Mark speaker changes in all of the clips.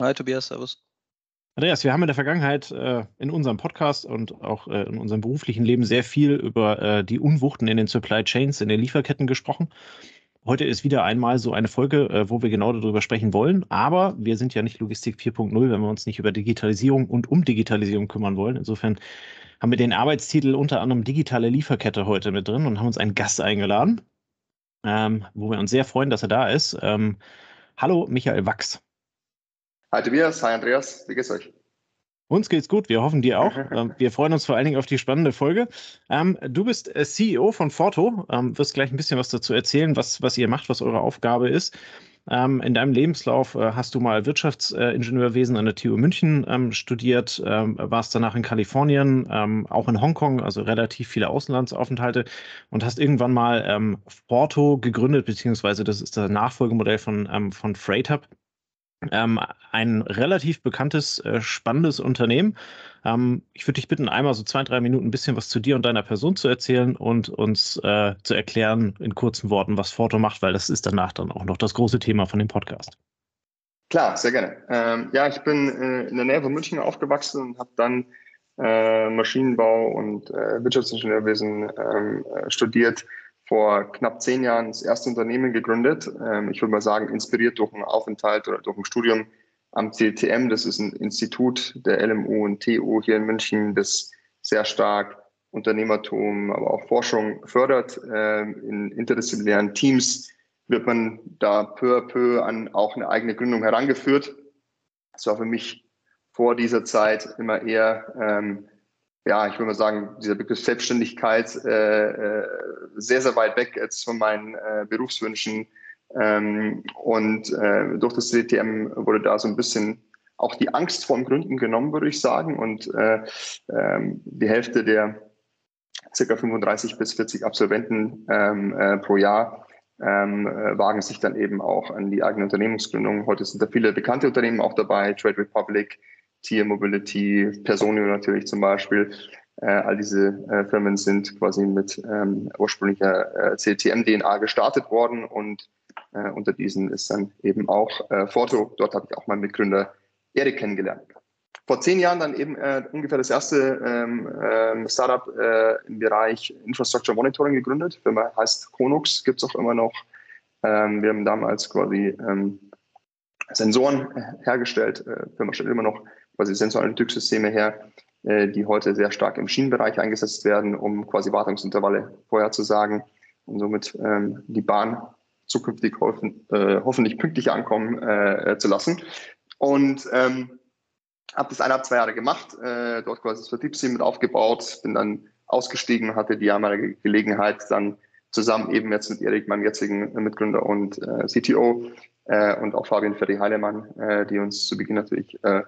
Speaker 1: Hi Tobias, servus.
Speaker 2: Andreas, wir haben in der Vergangenheit äh, in unserem Podcast und auch äh, in unserem beruflichen Leben sehr viel über äh, die Unwuchten in den Supply Chains, in den Lieferketten gesprochen. Heute ist wieder einmal so eine Folge, äh, wo wir genau darüber sprechen wollen. Aber wir sind ja nicht Logistik 4.0, wenn wir uns nicht über Digitalisierung und um Digitalisierung kümmern wollen. Insofern haben wir den Arbeitstitel unter anderem digitale Lieferkette heute mit drin und haben uns einen Gast eingeladen, ähm, wo wir uns sehr freuen, dass er da ist. Ähm, hallo, Michael Wachs.
Speaker 3: Hi Tobias, hi Andreas, wie geht's euch?
Speaker 2: Uns geht's gut, wir hoffen dir auch. Ähm, wir freuen uns vor allen Dingen auf die spannende Folge. Ähm, du bist äh, CEO von Forto, ähm, wirst gleich ein bisschen was dazu erzählen, was, was ihr macht, was eure Aufgabe ist. In deinem Lebenslauf äh, hast du mal Wirtschaftsingenieurwesen an der TU München studiert, warst danach in Kalifornien, auch in Hongkong, also relativ viele Außenlandsaufenthalte und hast irgendwann mal Forto gegründet, beziehungsweise das ist das Nachfolgemodell von, von Freight Hub ähm, ein relativ bekanntes, äh, spannendes Unternehmen. Ähm, ich würde dich bitten, einmal so zwei, drei Minuten ein bisschen was zu dir und deiner Person zu erzählen und uns äh, zu erklären in kurzen Worten, was Forto macht, weil das ist danach dann auch noch das große Thema von dem Podcast.
Speaker 3: Klar, sehr gerne. Ähm, ja, ich bin äh, in der Nähe von München aufgewachsen und habe dann äh, Maschinenbau und äh, Wirtschaftsingenieurwesen ähm, äh, studiert vor knapp zehn Jahren das erste Unternehmen gegründet. Ähm, ich würde mal sagen, inspiriert durch einen Aufenthalt oder durch ein Studium am CTM. Das ist ein Institut der LMU und TU hier in München, das sehr stark Unternehmertum, aber auch Forschung fördert. Ähm, in interdisziplinären Teams wird man da peu à peu an auch eine eigene Gründung herangeführt. Das war für mich vor dieser Zeit immer eher ähm, ja, ich würde mal sagen, dieser Begriff Selbstständigkeit äh, äh, sehr, sehr weit weg jetzt von meinen äh, Berufswünschen. Ähm, und äh, durch das CTM wurde da so ein bisschen auch die Angst vorm Gründen genommen, würde ich sagen. Und äh, ähm, die Hälfte der circa 35 bis 40 Absolventen ähm, äh, pro Jahr ähm, äh, wagen sich dann eben auch an die eigene Unternehmensgründung. Heute sind da viele bekannte Unternehmen auch dabei, Trade Republic, Tier Mobility, Personio natürlich zum Beispiel. Äh, all diese äh, Firmen sind quasi mit ähm, ursprünglicher äh, CTM-DNA gestartet worden und äh, unter diesen ist dann eben auch äh, Forto. Dort habe ich auch meinen Mitgründer Erik kennengelernt. Vor zehn Jahren dann eben äh, ungefähr das erste ähm, ähm, Startup äh, im Bereich Infrastructure Monitoring gegründet. Firma heißt Konux, gibt es auch immer noch. Ähm, wir haben damals quasi ähm, Sensoren hergestellt. Firma stellt immer noch quasi Sensoranalytiksysteme her, äh, die heute sehr stark im Schienenbereich eingesetzt werden, um quasi Wartungsintervalle vorherzusagen und somit ähm, die Bahn zukünftig hoffen, äh, hoffentlich pünktlich ankommen äh, zu lassen. Und ähm, habe das eineinhalb, zwei Jahre gemacht, äh, dort quasi das Vertriebsteam mit aufgebaut, bin dann ausgestiegen, hatte die einmalige Gelegenheit, dann zusammen eben jetzt mit Erik, meinem jetzigen Mitgründer und äh, CTO äh, und auch Fabian Ferri-Heilemann, äh, die uns zu Beginn natürlich äh,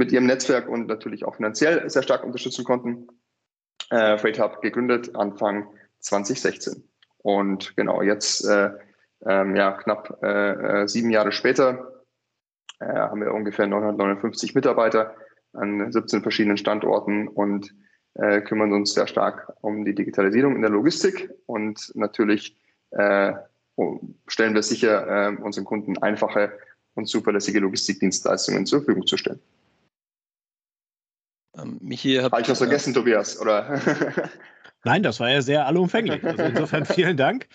Speaker 3: mit ihrem Netzwerk und natürlich auch finanziell sehr stark unterstützen konnten. Äh, Freight Hub gegründet Anfang 2016. Und genau, jetzt äh, ähm, ja, knapp äh, äh sieben Jahre später äh, haben wir ungefähr 959 Mitarbeiter an 17 verschiedenen Standorten und äh, kümmern uns sehr stark um die Digitalisierung in der Logistik und natürlich äh, stellen wir sicher, äh, unseren Kunden einfache und zuverlässige Logistikdienstleistungen zur Verfügung zu stellen.
Speaker 1: Ähm, Michi,
Speaker 3: habt, Habe ich was vergessen, äh, Tobias? Oder?
Speaker 2: Nein, das war ja sehr allumfänglich. Also insofern vielen Dank.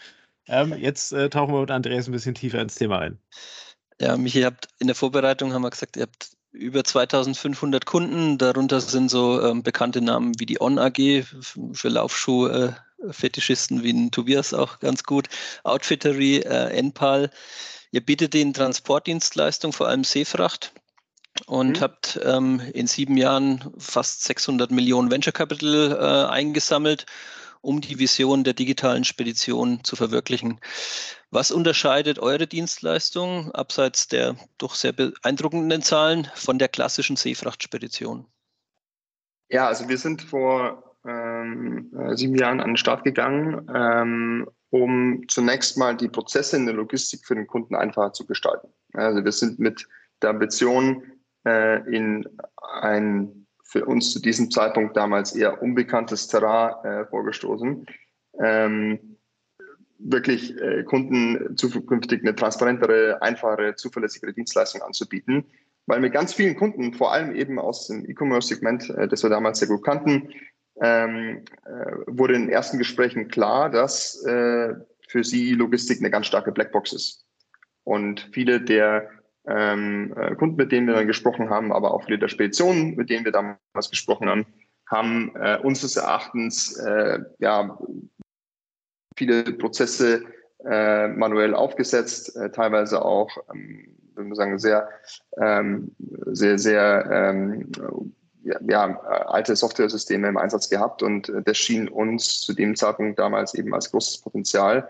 Speaker 2: Ähm, jetzt äh, tauchen wir mit Andreas ein bisschen tiefer ins Thema ein.
Speaker 1: Ja, Michi, ihr habt in der Vorbereitung haben wir gesagt, ihr habt über 2500 Kunden. Darunter sind so ähm, bekannte Namen wie die On AG für Laufschuh-Fetischisten äh, wie ein Tobias auch ganz gut, Outfittery, äh, Enpal. Ihr bietet den Transportdienstleistung, vor allem Seefracht und mhm. habt ähm, in sieben Jahren fast 600 Millionen Venture Capital äh, eingesammelt, um die Vision der digitalen Spedition zu verwirklichen. Was unterscheidet eure Dienstleistung abseits der doch sehr beeindruckenden Zahlen von der klassischen Seefrachtspedition?
Speaker 3: Ja, also wir sind vor ähm, äh, sieben Jahren an den Start gegangen, ähm, um zunächst mal die Prozesse in der Logistik für den Kunden einfacher zu gestalten. Also wir sind mit der Ambition in ein für uns zu diesem Zeitpunkt damals eher unbekanntes Terrain äh, vorgestoßen. Ähm, wirklich äh, Kunden zukünftig eine transparentere, einfachere, zuverlässigere Dienstleistung anzubieten, weil mit ganz vielen Kunden, vor allem eben aus dem E-Commerce-Segment, äh, das wir damals sehr gut kannten, ähm, äh, wurde in ersten Gesprächen klar, dass äh, für sie Logistik eine ganz starke Blackbox ist. Und viele der ähm, äh, Kunden, mit denen wir dann gesprochen haben, aber auch viele der Speditionen, mit denen wir damals gesprochen haben, haben äh, unseres Erachtens äh, ja viele Prozesse äh, manuell aufgesetzt, äh, teilweise auch, ähm, würde man sagen, sehr, ähm, sehr, sehr ähm, ja, ja, alte Software-Systeme im Einsatz gehabt und äh, das schien uns zu dem Zeitpunkt damals eben als großes Potenzial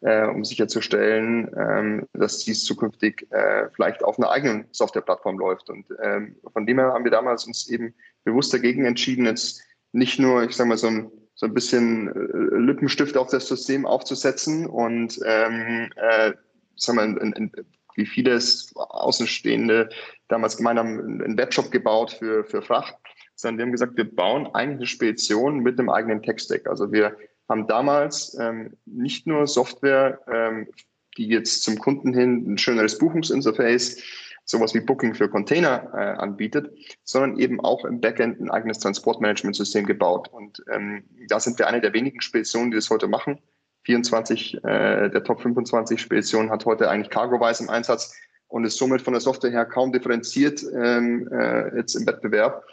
Speaker 3: äh, um sicherzustellen, ähm, dass dies zukünftig äh, vielleicht auf einer eigenen Softwareplattform läuft. Und ähm, von dem her haben wir damals uns eben bewusst dagegen entschieden, jetzt nicht nur, ich sage mal, so ein, so ein bisschen äh, Lippenstift auf das System aufzusetzen und ähm, äh, sagen wir, in, in, wie viele Außenstehende damals gemeint haben, einen Webshop gebaut für, für Fracht, sondern wir haben gesagt, wir bauen eigentlich eine Spedition mit einem eigenen Tech-Stack. Also wir haben damals ähm, nicht nur Software, ähm, die jetzt zum Kunden hin ein schöneres Buchungsinterface, sowas wie Booking für Container äh, anbietet, sondern eben auch im Backend ein eigenes Transportmanagementsystem gebaut. Und ähm, da sind wir eine der wenigen Speditionen, die das heute machen. 24 äh, der Top 25 Speditionen hat heute eigentlich CargoWise im Einsatz und ist somit von der Software her kaum differenziert ähm, äh, jetzt im Wettbewerb.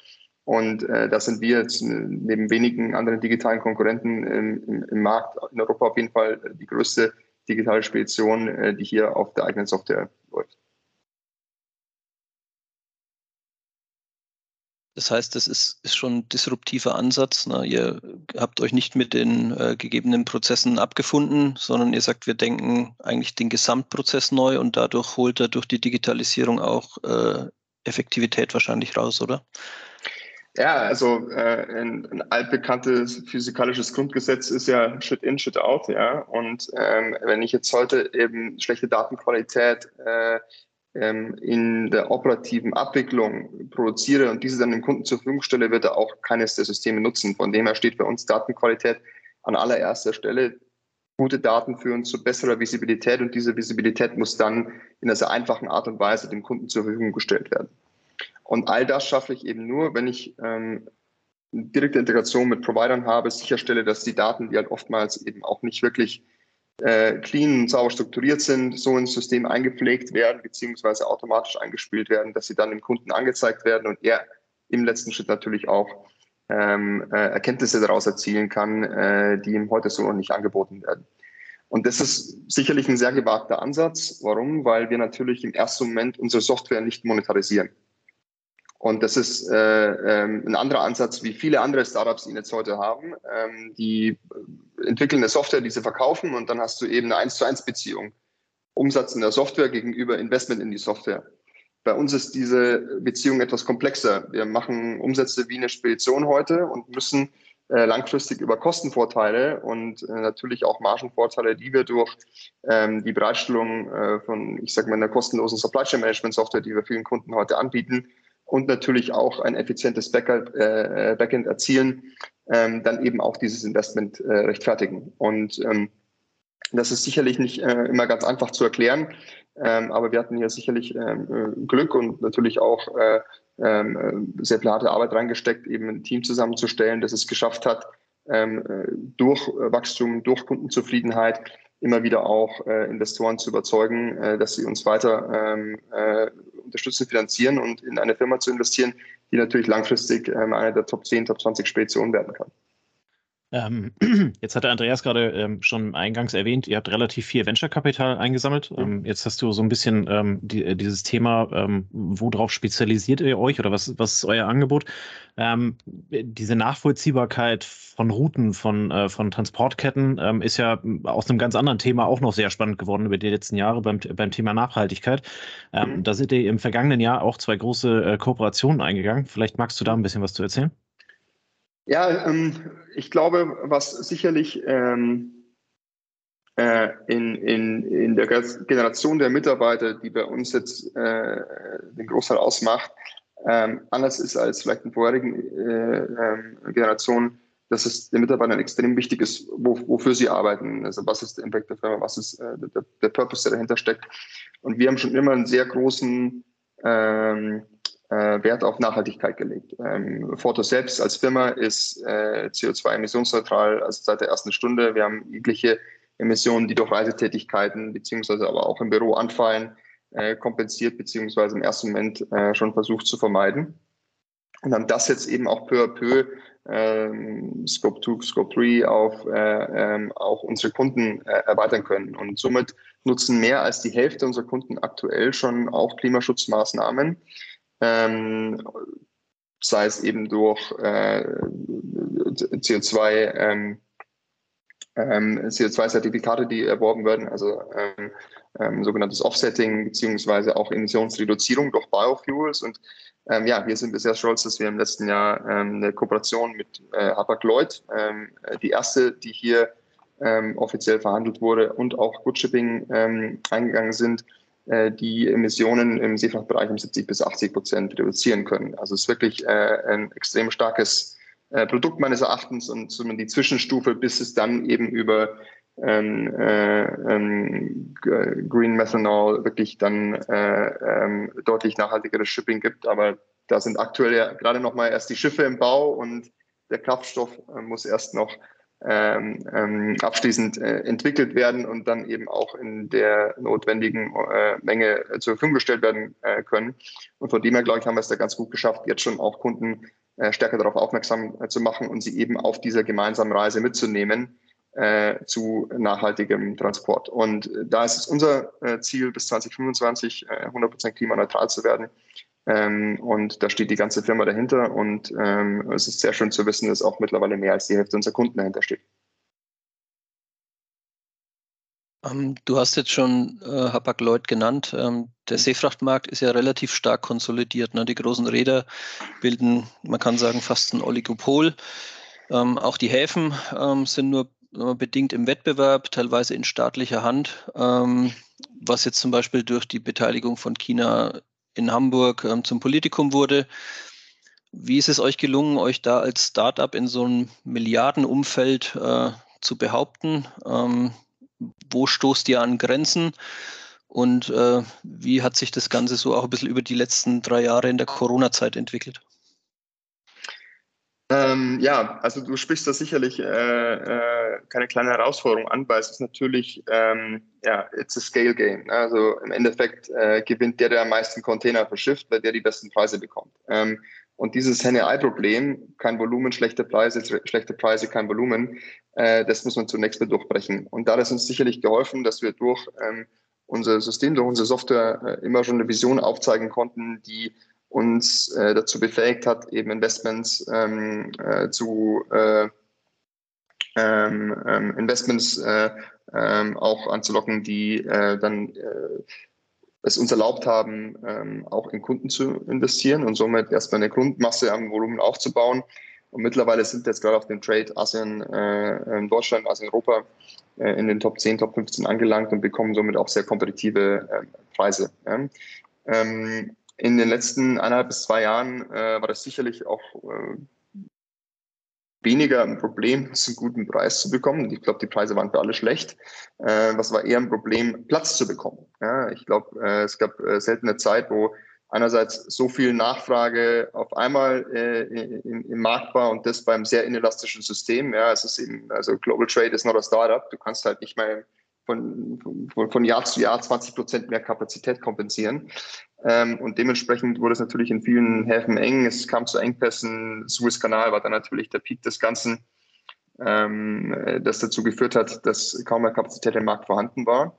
Speaker 3: Und äh, da sind wir jetzt neben wenigen anderen digitalen Konkurrenten im, im, Markt in Europa auf jeden Fall die größte digitale Spedition, äh, die hier auf der eigenen Software läuft.
Speaker 1: Das heißt, das ist, ist schon ein disruptiver Ansatz. Ne? Ihr habt euch nicht mit den äh, gegebenen Prozessen abgefunden, sondern ihr sagt, wir denken eigentlich den Gesamtprozess neu und dadurch holt er durch die Digitalisierung auch äh, Effektivität wahrscheinlich raus, oder?
Speaker 3: Ja, also äh, ein, ein altbekanntes physikalisches Grundgesetz ist ja Shit in, Shit out, ja. Und ähm, wenn ich jetzt heute eben schlechte Datenqualität äh, ähm, in der operativen Abwicklung produziere und diese dann dem Kunden zur Verfügung stelle, wird er auch keines der Systeme nutzen. Von dem her steht bei uns Datenqualität an allererster Stelle. Gute Daten führen zu besserer Visibilität und diese Visibilität muss dann in einer sehr einfachen Art und Weise dem Kunden zur Verfügung gestellt werden. Und all das schaffe ich eben nur, wenn ich ähm, direkte Integration mit Providern habe, sicherstelle, dass die Daten, die halt oftmals eben auch nicht wirklich äh, clean und sauber strukturiert sind, so ins System eingepflegt werden, beziehungsweise automatisch eingespielt werden, dass sie dann dem Kunden angezeigt werden und er im letzten Schritt natürlich auch ähm, äh, Erkenntnisse daraus erzielen kann, äh, die ihm heute so noch nicht angeboten werden. Und das ist sicherlich ein sehr gewagter Ansatz. Warum? Weil wir natürlich im ersten Moment unsere Software nicht monetarisieren. Und das ist äh, ähm, ein anderer Ansatz, wie viele andere Startups ihn jetzt heute haben. Ähm, die entwickeln eine Software, die sie verkaufen und dann hast du eben eine 1 zu 1 Beziehung. Umsatz in der Software gegenüber Investment in die Software. Bei uns ist diese Beziehung etwas komplexer. Wir machen Umsätze wie eine Spedition heute und müssen äh, langfristig über Kostenvorteile und äh, natürlich auch Margenvorteile, die wir durch ähm, die Bereitstellung äh, von, ich sage mal, einer kostenlosen Supply Chain Management Software, die wir vielen Kunden heute anbieten, und natürlich auch ein effizientes Backend, äh, Backend erzielen, ähm, dann eben auch dieses Investment äh, rechtfertigen. Und ähm, das ist sicherlich nicht äh, immer ganz einfach zu erklären, ähm, aber wir hatten hier sicherlich ähm, äh, Glück und natürlich auch äh, ähm, sehr viel harte Arbeit reingesteckt, eben ein Team zusammenzustellen, das es geschafft hat, ähm, äh, durch Wachstum, durch Kundenzufriedenheit immer wieder auch äh, Investoren zu überzeugen, äh, dass sie uns weiter ähm, äh, unterstützen, finanzieren und in eine Firma zu investieren, die natürlich langfristig ähm, eine der Top 10, Top 20 Speditionen werden kann.
Speaker 2: Ähm, jetzt hat der Andreas gerade ähm, schon eingangs erwähnt, ihr habt relativ viel Venture-Kapital eingesammelt. Ähm, jetzt hast du so ein bisschen ähm, die, äh, dieses Thema, ähm, worauf spezialisiert ihr euch oder was, was ist euer Angebot? Ähm, diese Nachvollziehbarkeit von Routen, von, äh, von Transportketten ist ja aus einem ganz anderen Thema auch noch sehr spannend geworden über die letzten Jahre beim, beim Thema Nachhaltigkeit. Mhm. Da sind ihr im vergangenen Jahr auch zwei große äh, Kooperationen eingegangen. Vielleicht magst du da ein bisschen was zu erzählen?
Speaker 3: Ja, ähm, ich glaube, was sicherlich ähm, äh, in, in, in der Generation der Mitarbeiter, die bei uns jetzt äh, den Großteil ausmacht, ähm, anders ist als vielleicht in vorherigen äh, ähm, Generationen, dass es den Mitarbeitern extrem wichtig ist, wo, wofür sie arbeiten. Also was ist der Impact der Firma, was ist äh, der, der Purpose, der dahinter steckt. Und wir haben schon immer einen sehr großen ähm, äh, Wert auf Nachhaltigkeit gelegt. Ähm, Forto selbst als Firma ist äh, CO2-emissionsneutral, also seit der ersten Stunde. Wir haben jegliche Emissionen, die durch Reisetätigkeiten beziehungsweise aber auch im Büro anfallen, äh, kompensiert beziehungsweise im ersten Moment äh, schon versucht zu vermeiden. Und haben das jetzt eben auch peu à peu ähm, Scope 2, Scope 3 auf äh, ähm, auch unsere Kunden äh, erweitern können. Und somit nutzen mehr als die Hälfte unserer Kunden aktuell schon auch Klimaschutzmaßnahmen ähm, sei es eben durch äh, CO2 ähm, ähm, CO2-Zertifikate, die erworben werden, also ähm, ähm, sogenanntes Offsetting beziehungsweise auch Emissionsreduzierung durch Biofuels. Und ähm, ja, wir sind bisher stolz, dass wir im letzten Jahr ähm, eine Kooperation mit äh, Hapag-Lloyd, ähm, die erste, die hier ähm, offiziell verhandelt wurde, und auch Good Shipping ähm, eingegangen sind, die Emissionen im Seefrachtbereich um 70 bis 80 Prozent reduzieren können. Also es ist wirklich äh, ein extrem starkes äh, Produkt meines Erachtens und somit die Zwischenstufe, bis es dann eben über ähm, äh, ähm, Green Methanol wirklich dann äh, ähm, deutlich nachhaltigeres Shipping gibt. Aber da sind aktuell ja gerade noch mal erst die Schiffe im Bau und der Kraftstoff äh, muss erst noch ähm, ähm, abschließend äh, entwickelt werden und dann eben auch in der notwendigen äh, Menge zur Verfügung gestellt werden äh, können. Und von dem her, glaube ich, haben wir es da ganz gut geschafft, jetzt schon auch Kunden äh, stärker darauf aufmerksam äh, zu machen und sie eben auf dieser gemeinsamen Reise mitzunehmen äh, zu nachhaltigem Transport. Und da ist es unser Ziel, bis 2025 100% klimaneutral zu werden. Ähm, und da steht die ganze Firma dahinter. Und ähm, es ist sehr schön zu wissen, dass auch mittlerweile mehr als die Hälfte unserer Kunden dahinter steht.
Speaker 1: Ähm, du hast jetzt schon äh, Hapag-Lloyd genannt. Ähm, der Seefrachtmarkt ist ja relativ stark konsolidiert. Ne? Die großen Räder bilden, man kann sagen, fast ein Oligopol. Ähm, auch die Häfen ähm, sind nur bedingt im Wettbewerb, teilweise in staatlicher Hand, ähm, was jetzt zum Beispiel durch die Beteiligung von China in Hamburg ähm, zum Politikum wurde. Wie ist es euch gelungen, euch da als Startup in so einem Milliardenumfeld äh, zu behaupten? Ähm, wo stoßt ihr an Grenzen? Und äh, wie hat sich das Ganze so auch ein bisschen über die letzten drei Jahre in der Corona-Zeit entwickelt?
Speaker 3: Ähm, ja, also du sprichst da sicherlich äh, äh, keine kleine Herausforderung an, weil es ist natürlich, ähm, ja, it's a scale game. Ne? Also im Endeffekt äh, gewinnt der, der am meisten Container verschifft, weil der die besten Preise bekommt. Ähm, und dieses Henne-Ei-Problem, kein Volumen, schlechte Preise, schlechte Preise, kein Volumen, äh, das muss man zunächst mal durchbrechen. Und da hat es uns sicherlich geholfen, dass wir durch ähm, unser System, durch unsere Software äh, immer schon eine Vision aufzeigen konnten, die uns äh, dazu befähigt hat, eben Investments ähm, äh, zu äh, ähm, ähm Investments äh, ähm, auch anzulocken, die äh, dann äh, es uns erlaubt haben, ähm, auch in Kunden zu investieren und somit erstmal eine Grundmasse am Volumen aufzubauen. Und mittlerweile sind jetzt gerade auf dem Trade ASEAN in Deutschland, ASEAN Europa in den Top 10, Top 15 angelangt und bekommen somit auch sehr kompetitive Preise. Ähm, in den letzten eineinhalb bis zwei Jahren äh, war das sicherlich auch äh, weniger ein Problem, einen guten Preis zu bekommen. Ich glaube, die Preise waren für alle schlecht. Äh, was war eher ein Problem, Platz zu bekommen. Ja, ich glaube, äh, es gab äh, selten eine Zeit, wo einerseits so viel Nachfrage auf einmal äh, im, im Markt war und das beim sehr inelastischen System. Ja, es ist eben, also Global Trade ist not a Startup. Du kannst halt nicht mehr von, von, von Jahr zu Jahr 20 Prozent mehr Kapazität kompensieren. Ähm, und dementsprechend wurde es natürlich in vielen Häfen eng. Es kam zu Engpässen. Suezkanal war dann natürlich der Peak des Ganzen, ähm, das dazu geführt hat, dass kaum mehr Kapazität im Markt vorhanden war.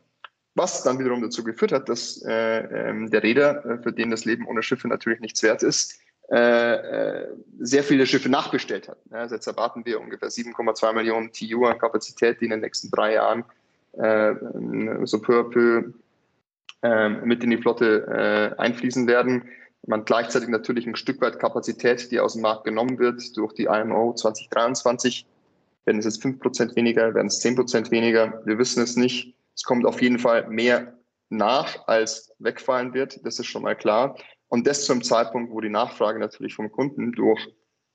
Speaker 3: Was dann wiederum dazu geführt hat, dass äh, äh, der Räder, äh, für den das Leben ohne Schiffe natürlich nichts wert ist, äh, äh, sehr viele Schiffe nachbestellt hat. Jetzt erwarten wir ungefähr 7,2 Millionen TU an Kapazität, die in den nächsten drei Jahren äh, so peu à peu ähm, mit in die Flotte einfließen werden. Man gleichzeitig natürlich ein Stück weit Kapazität, die aus dem Markt genommen wird durch die IMO 2023. Werden es jetzt 5% weniger, werden es 10% weniger? Wir wissen es nicht. Es kommt auf jeden Fall mehr nach, als wegfallen wird. Das ist schon mal klar. Und das zum Zeitpunkt, wo die Nachfrage natürlich vom Kunden durch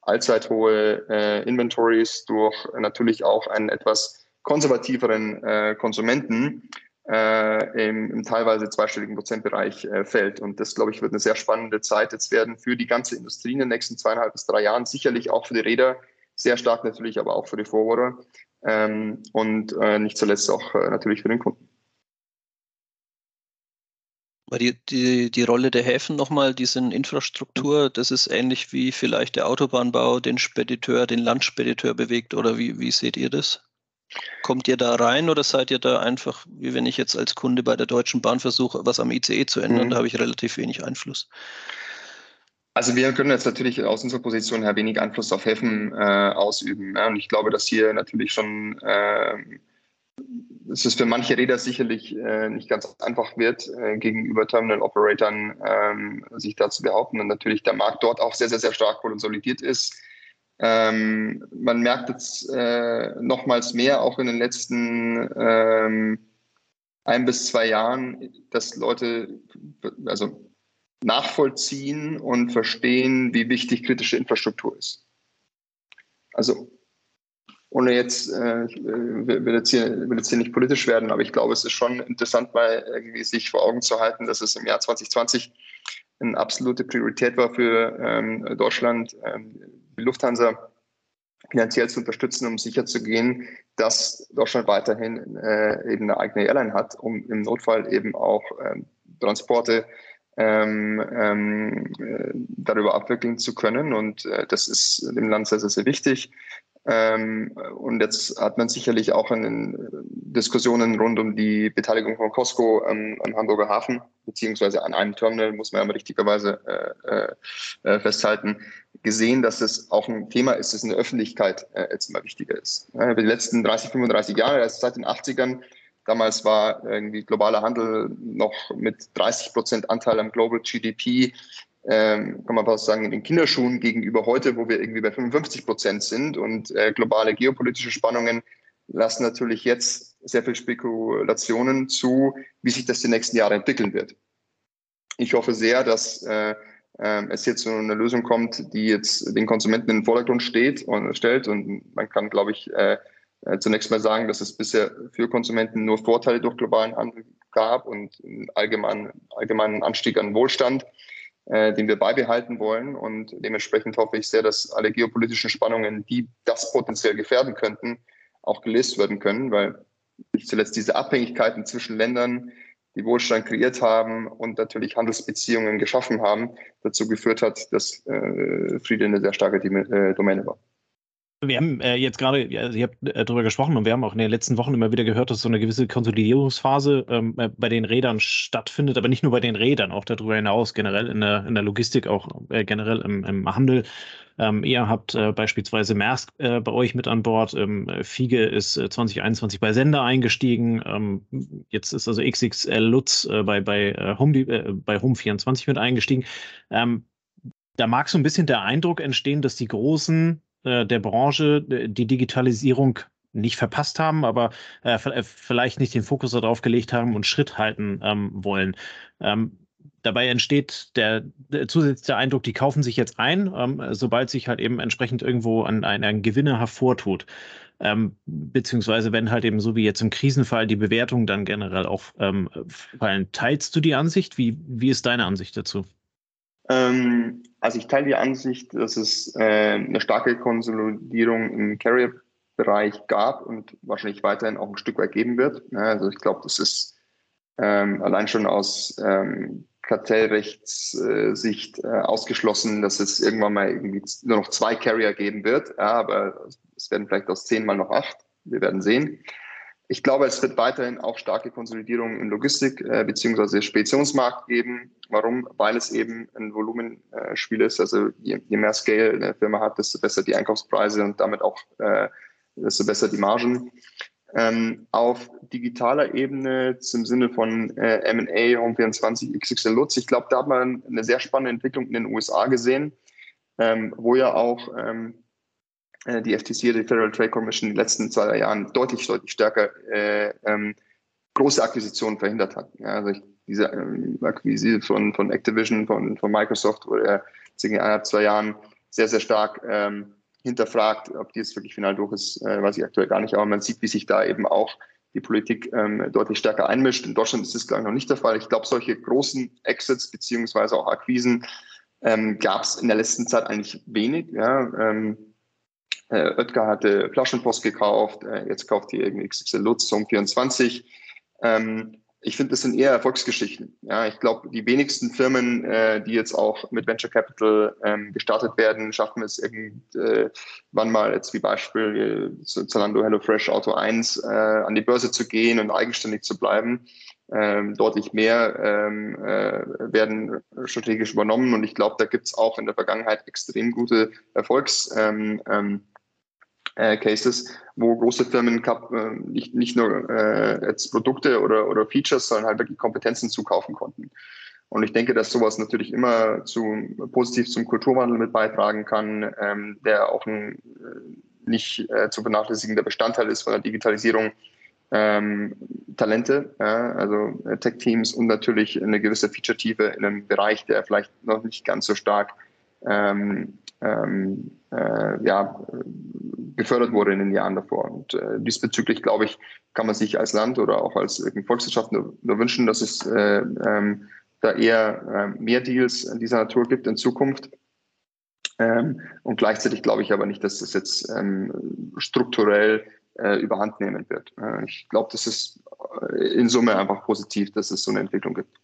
Speaker 3: allzeit hohe äh, Inventories, durch natürlich auch einen etwas konservativeren äh, Konsumenten äh, im, im, teilweise zweistelligen Prozentbereich äh, fällt. Und das, glaube ich, wird eine sehr spannende Zeit jetzt werden für die ganze Industrie in den nächsten zweieinhalb bis drei Jahren. Sicherlich auch für die Räder, sehr stark natürlich, aber auch für die Forwarder ähm, und äh, nicht zuletzt auch äh, natürlich für den Kunden.
Speaker 1: Die, die, die Rolle der Häfen nochmal, diesen Infrastruktur, das ist ähnlich wie vielleicht der Autobahnbau den Spediteur, den Landspediteur bewegt oder wie, wie seht ihr das? Kommt ihr da rein oder seid ihr da einfach, wie wenn ich jetzt als Kunde bei der Deutschen Bahn versuche, was am ICE zu ändern, mhm. da habe ich relativ wenig Einfluss?
Speaker 3: Also wir können jetzt natürlich aus unserer Position her wenig Einfluss auf Häfen äh, ausüben. Ja? Und ich glaube, dass hier natürlich schon äh, es ist für manche Räder sicherlich äh, nicht ganz einfach wird, äh, gegenüber Terminal Operatoren ähm, sich da zu behaupten und natürlich der Markt dort auch sehr, sehr, sehr stark konsolidiert ist. Ähm, man merkt jetzt äh, nochmals mehr, auch in den letzten ähm, ein bis zwei Jahren, dass Leute also nachvollziehen und verstehen, wie wichtig kritische Infrastruktur ist. Also ohne jetzt, äh, äh, will, jetzt hier, will jetzt hier nicht politisch werden, aber ich glaube, es ist schon interessant, mal irgendwie sich vor Augen zu halten, dass es im Jahr 2020 eine absolute Priorität war für ähm, Deutschland, ähm, die Lufthansa finanziell zu unterstützen, um sicherzugehen, dass Deutschland weiterhin äh, eben eine eigene Airline hat, um im Notfall eben auch ähm, Transporte ähm, ähm, äh, darüber abwickeln zu können. Und äh, das ist dem Land sehr, sehr, sehr wichtig. Ähm, und jetzt hat man sicherlich auch in den äh, Diskussionen rund um die Beteiligung von Costco ähm, am Hamburger Hafen, beziehungsweise an einem Terminal, muss man ja richtigerweise äh, äh, festhalten, gesehen, dass es auch ein Thema ist, das in der Öffentlichkeit äh, jetzt immer wichtiger ist. Ja, die letzten 30, 35 Jahre, also seit den 80ern, damals war irgendwie globaler Handel noch mit 30 Prozent Anteil am Global GDP ähm, kann man fast sagen, in den Kinderschuhen gegenüber heute, wo wir irgendwie bei 55 Prozent sind. Und äh, globale geopolitische Spannungen lassen natürlich jetzt sehr viel Spekulationen zu, wie sich das die nächsten Jahre entwickeln wird. Ich hoffe sehr, dass äh, es jetzt zu einer Lösung kommt, die jetzt den Konsumenten in den Vordergrund steht und stellt. Und man kann, glaube ich, äh, äh, zunächst mal sagen, dass es bisher für Konsumenten nur Vorteile durch globalen Handel gab und einen allgemeinen, allgemeinen Anstieg an Wohlstand äh, den wir beibehalten wollen. Und dementsprechend hoffe ich sehr, dass alle geopolitischen Spannungen, die das potenziell gefährden könnten, auch gelöst werden können, weil nicht zuletzt diese Abhängigkeiten zwischen Ländern, die Wohlstand kreiert haben und natürlich Handelsbeziehungen geschaffen haben, dazu geführt hat, dass äh, Friede eine sehr starke äh, Domäne war.
Speaker 2: Wir haben äh, jetzt gerade, also ihr habt äh, darüber gesprochen und wir haben auch in den letzten Wochen immer wieder gehört, dass so eine gewisse Konsolidierungsphase ähm, äh, bei den Rädern stattfindet, aber nicht nur bei den Rädern, auch darüber hinaus, generell in der, in der Logistik, auch äh, generell im, im Handel. Ähm, ihr habt äh, beispielsweise Maersk äh, bei euch mit an Bord. Ähm, Fiege ist 2021 bei Sender eingestiegen. Ähm, jetzt ist also XXL Lutz bei, bei, Home, bei Home24 mit eingestiegen. Ähm, da mag so ein bisschen der Eindruck entstehen, dass die großen äh, der Branche die Digitalisierung nicht verpasst haben, aber äh, äh, vielleicht nicht den Fokus darauf gelegt haben und Schritt halten ähm, wollen. Ähm, dabei entsteht der, der, zusätzliche Eindruck, die kaufen sich jetzt ein, ähm, sobald sich halt eben entsprechend irgendwo ein, ein, ein Gewinner hervortut. Ähm, beziehungsweise wenn halt eben so wie jetzt im Krisenfall die Bewertungen dann generell auch ähm, fallen. Teilst du die Ansicht? Wie, wie ist deine Ansicht dazu?
Speaker 3: Ähm, also ich teile die Ansicht, dass es äh, eine starke Konsolidierung im Carrier Bereich gab und wahrscheinlich weiterhin auch ein Stück weit geben wird. Also ich glaube, das ist ähm, allein schon aus ähm, Kartellrechtssicht äh, ausgeschlossen, dass es irgendwann mal irgendwie nur noch zwei Carrier geben wird. Ja, aber es werden vielleicht aus zehn mal noch acht. Wir werden sehen. Ich glaube, es wird weiterhin auch starke Konsolidierung im Logistik- äh, bzw. Speditionsmarkt geben. Warum? Weil es eben ein Volumenspiel äh, ist. Also je, je, mehr Scale eine Firma hat, desto besser die Einkaufspreise und damit auch äh, desto besser die Margen. Ähm, auf digitaler Ebene zum Sinne von äh, M&A, Home24, XXL Lutz. Ich glaube, da hat man eine sehr spannende Entwicklung in den USA gesehen, ähm, wo ja auch ähm, äh, die FTC, die Federal Trade Commission, in den letzten zwei Jahren deutlich, deutlich stärker äh, ähm, große Akquisitionen verhindert hat. Ja, also ich, diese ähm, Akquise von, von Activision, von, von Microsoft, wurde er in eineinhalb, zwei Jahren sehr, sehr stark ähm, hinterfragt, ob die jetzt wirklich final durch ist, äh, weiß ich aktuell gar nicht. Aber man sieht, wie sich da eben auch die Politik ähm, deutlich stärker einmischt. In Deutschland ist das, glaube ich, noch nicht der Fall. Ich glaube, solche großen Exits beziehungsweise auch Akquisen ähm, gab es in der letzten Zeit eigentlich wenig. Ja. Ähm, äh, Oetker hatte Flaschenpost gekauft, äh, jetzt kauft die irgendwie XXL Lutz, Home 24. Ähm, ich finde, das sind eher Erfolgsgeschichten. Ja, ich glaube, die wenigsten Firmen, äh, die jetzt auch mit Venture Capital ähm, gestartet werden, schaffen es irgendwann mal, jetzt wie Beispiel äh, Zalando, HelloFresh, Auto 1, äh, an die Börse zu gehen und eigenständig zu bleiben. Ähm, deutlich mehr ähm, äh, werden strategisch übernommen und ich glaube, da gibt es auch in der Vergangenheit extrem gute Erfolgs. Ähm, ähm, äh, Cases, wo große Firmen äh, nicht, nicht nur äh, jetzt Produkte oder, oder Features, sondern halt wirklich Kompetenzen zukaufen konnten. Und ich denke, dass sowas natürlich immer zu, positiv zum Kulturwandel mit beitragen kann, ähm, der auch ein äh, nicht äh, zu vernachlässigender Bestandteil ist von der Digitalisierung. Ähm, Talente, ja, also äh, Tech-Teams und natürlich eine gewisse Feature-Tiefe in einem Bereich, der vielleicht noch nicht ganz so stark ähm, ähm, äh, ja, gefördert wurde in den Jahren davor. Und äh, diesbezüglich, glaube ich, kann man sich als Land oder auch als Volkswirtschaft nur, nur wünschen, dass es äh, ähm, da eher äh, mehr Deals dieser Natur gibt in Zukunft. Ähm, und gleichzeitig glaube ich aber nicht, dass das jetzt ähm, strukturell äh, überhand nehmen wird. Äh, ich glaube, das ist äh, in Summe einfach positiv, dass es so eine Entwicklung gibt.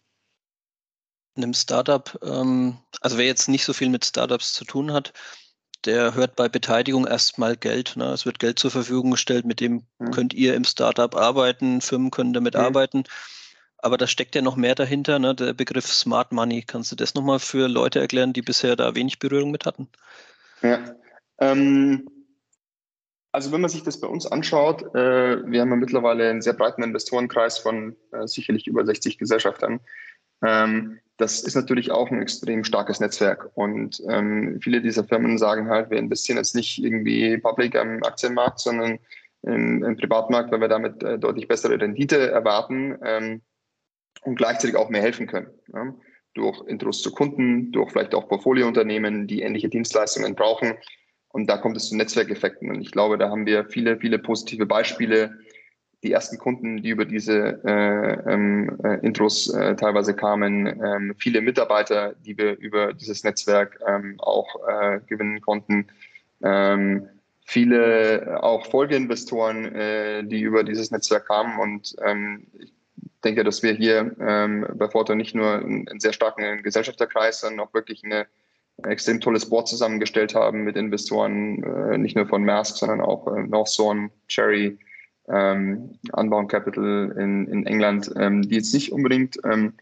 Speaker 1: In einem Startup, ähm, also wer jetzt nicht so viel mit Startups zu tun hat, der hört bei Beteiligung erstmal Geld. Ne? Es wird Geld zur Verfügung gestellt, mit dem mhm. könnt ihr im Startup arbeiten, Firmen können damit mhm. arbeiten. Aber da steckt ja noch mehr dahinter, ne? der Begriff Smart Money. Kannst du das nochmal für Leute erklären, die bisher da wenig Berührung mit hatten?
Speaker 3: Ja. Ähm, also wenn man sich das bei uns anschaut, äh, wir haben ja mittlerweile einen sehr breiten Investorenkreis von äh, sicherlich über 60 Gesellschaftern. Ähm, das ist natürlich auch ein extrem starkes Netzwerk. Und ähm, viele dieser Firmen sagen halt, wir investieren jetzt nicht irgendwie public am Aktienmarkt, sondern im, im Privatmarkt, weil wir damit äh, deutlich bessere Rendite erwarten ähm, und gleichzeitig auch mehr helfen können. Ja? Durch Intros zu Kunden, durch vielleicht auch Portfoliounternehmen, die ähnliche Dienstleistungen brauchen. Und da kommt es zu Netzwerkeffekten. Und ich glaube, da haben wir viele, viele positive Beispiele, die ersten Kunden, die über diese äh, ähm, äh, Intros äh, teilweise kamen, ähm, viele Mitarbeiter, die wir über dieses Netzwerk ähm, auch äh, gewinnen konnten, viele auch Folgeinvestoren, äh, die über dieses Netzwerk kamen. Und ich denke, dass wir hier bei Forto nicht nur einen, einen sehr starken Gesellschafterkreis, sondern auch wirklich eine extrem tolles Board zusammengestellt haben mit Investoren, äh, nicht nur von Maersk, sondern auch äh, Northzone, Cherry, ähm, Unbound Capital in, in England, ähm, die jetzt nicht unbedingt ähm,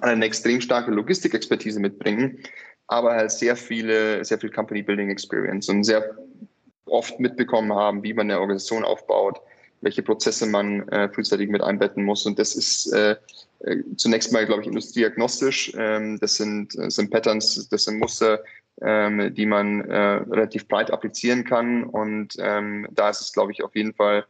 Speaker 3: eine extrem starke Logistikexpertise mitbringen, aber halt sehr viele, sehr viel Company Building Experience und sehr oft mitbekommen haben, wie man eine Organisation aufbaut, welche Prozesse man äh, frühzeitig mit einbetten muss. Und das ist äh, äh zunächst mal, glaube ich, industrieagnostisch. Ähm, das sind, das sind Patterns, das sind Muster, ähm, die man äh, relativ breit applizieren kann. Und ähm, da ist es, glaube ich, auf jeden Fall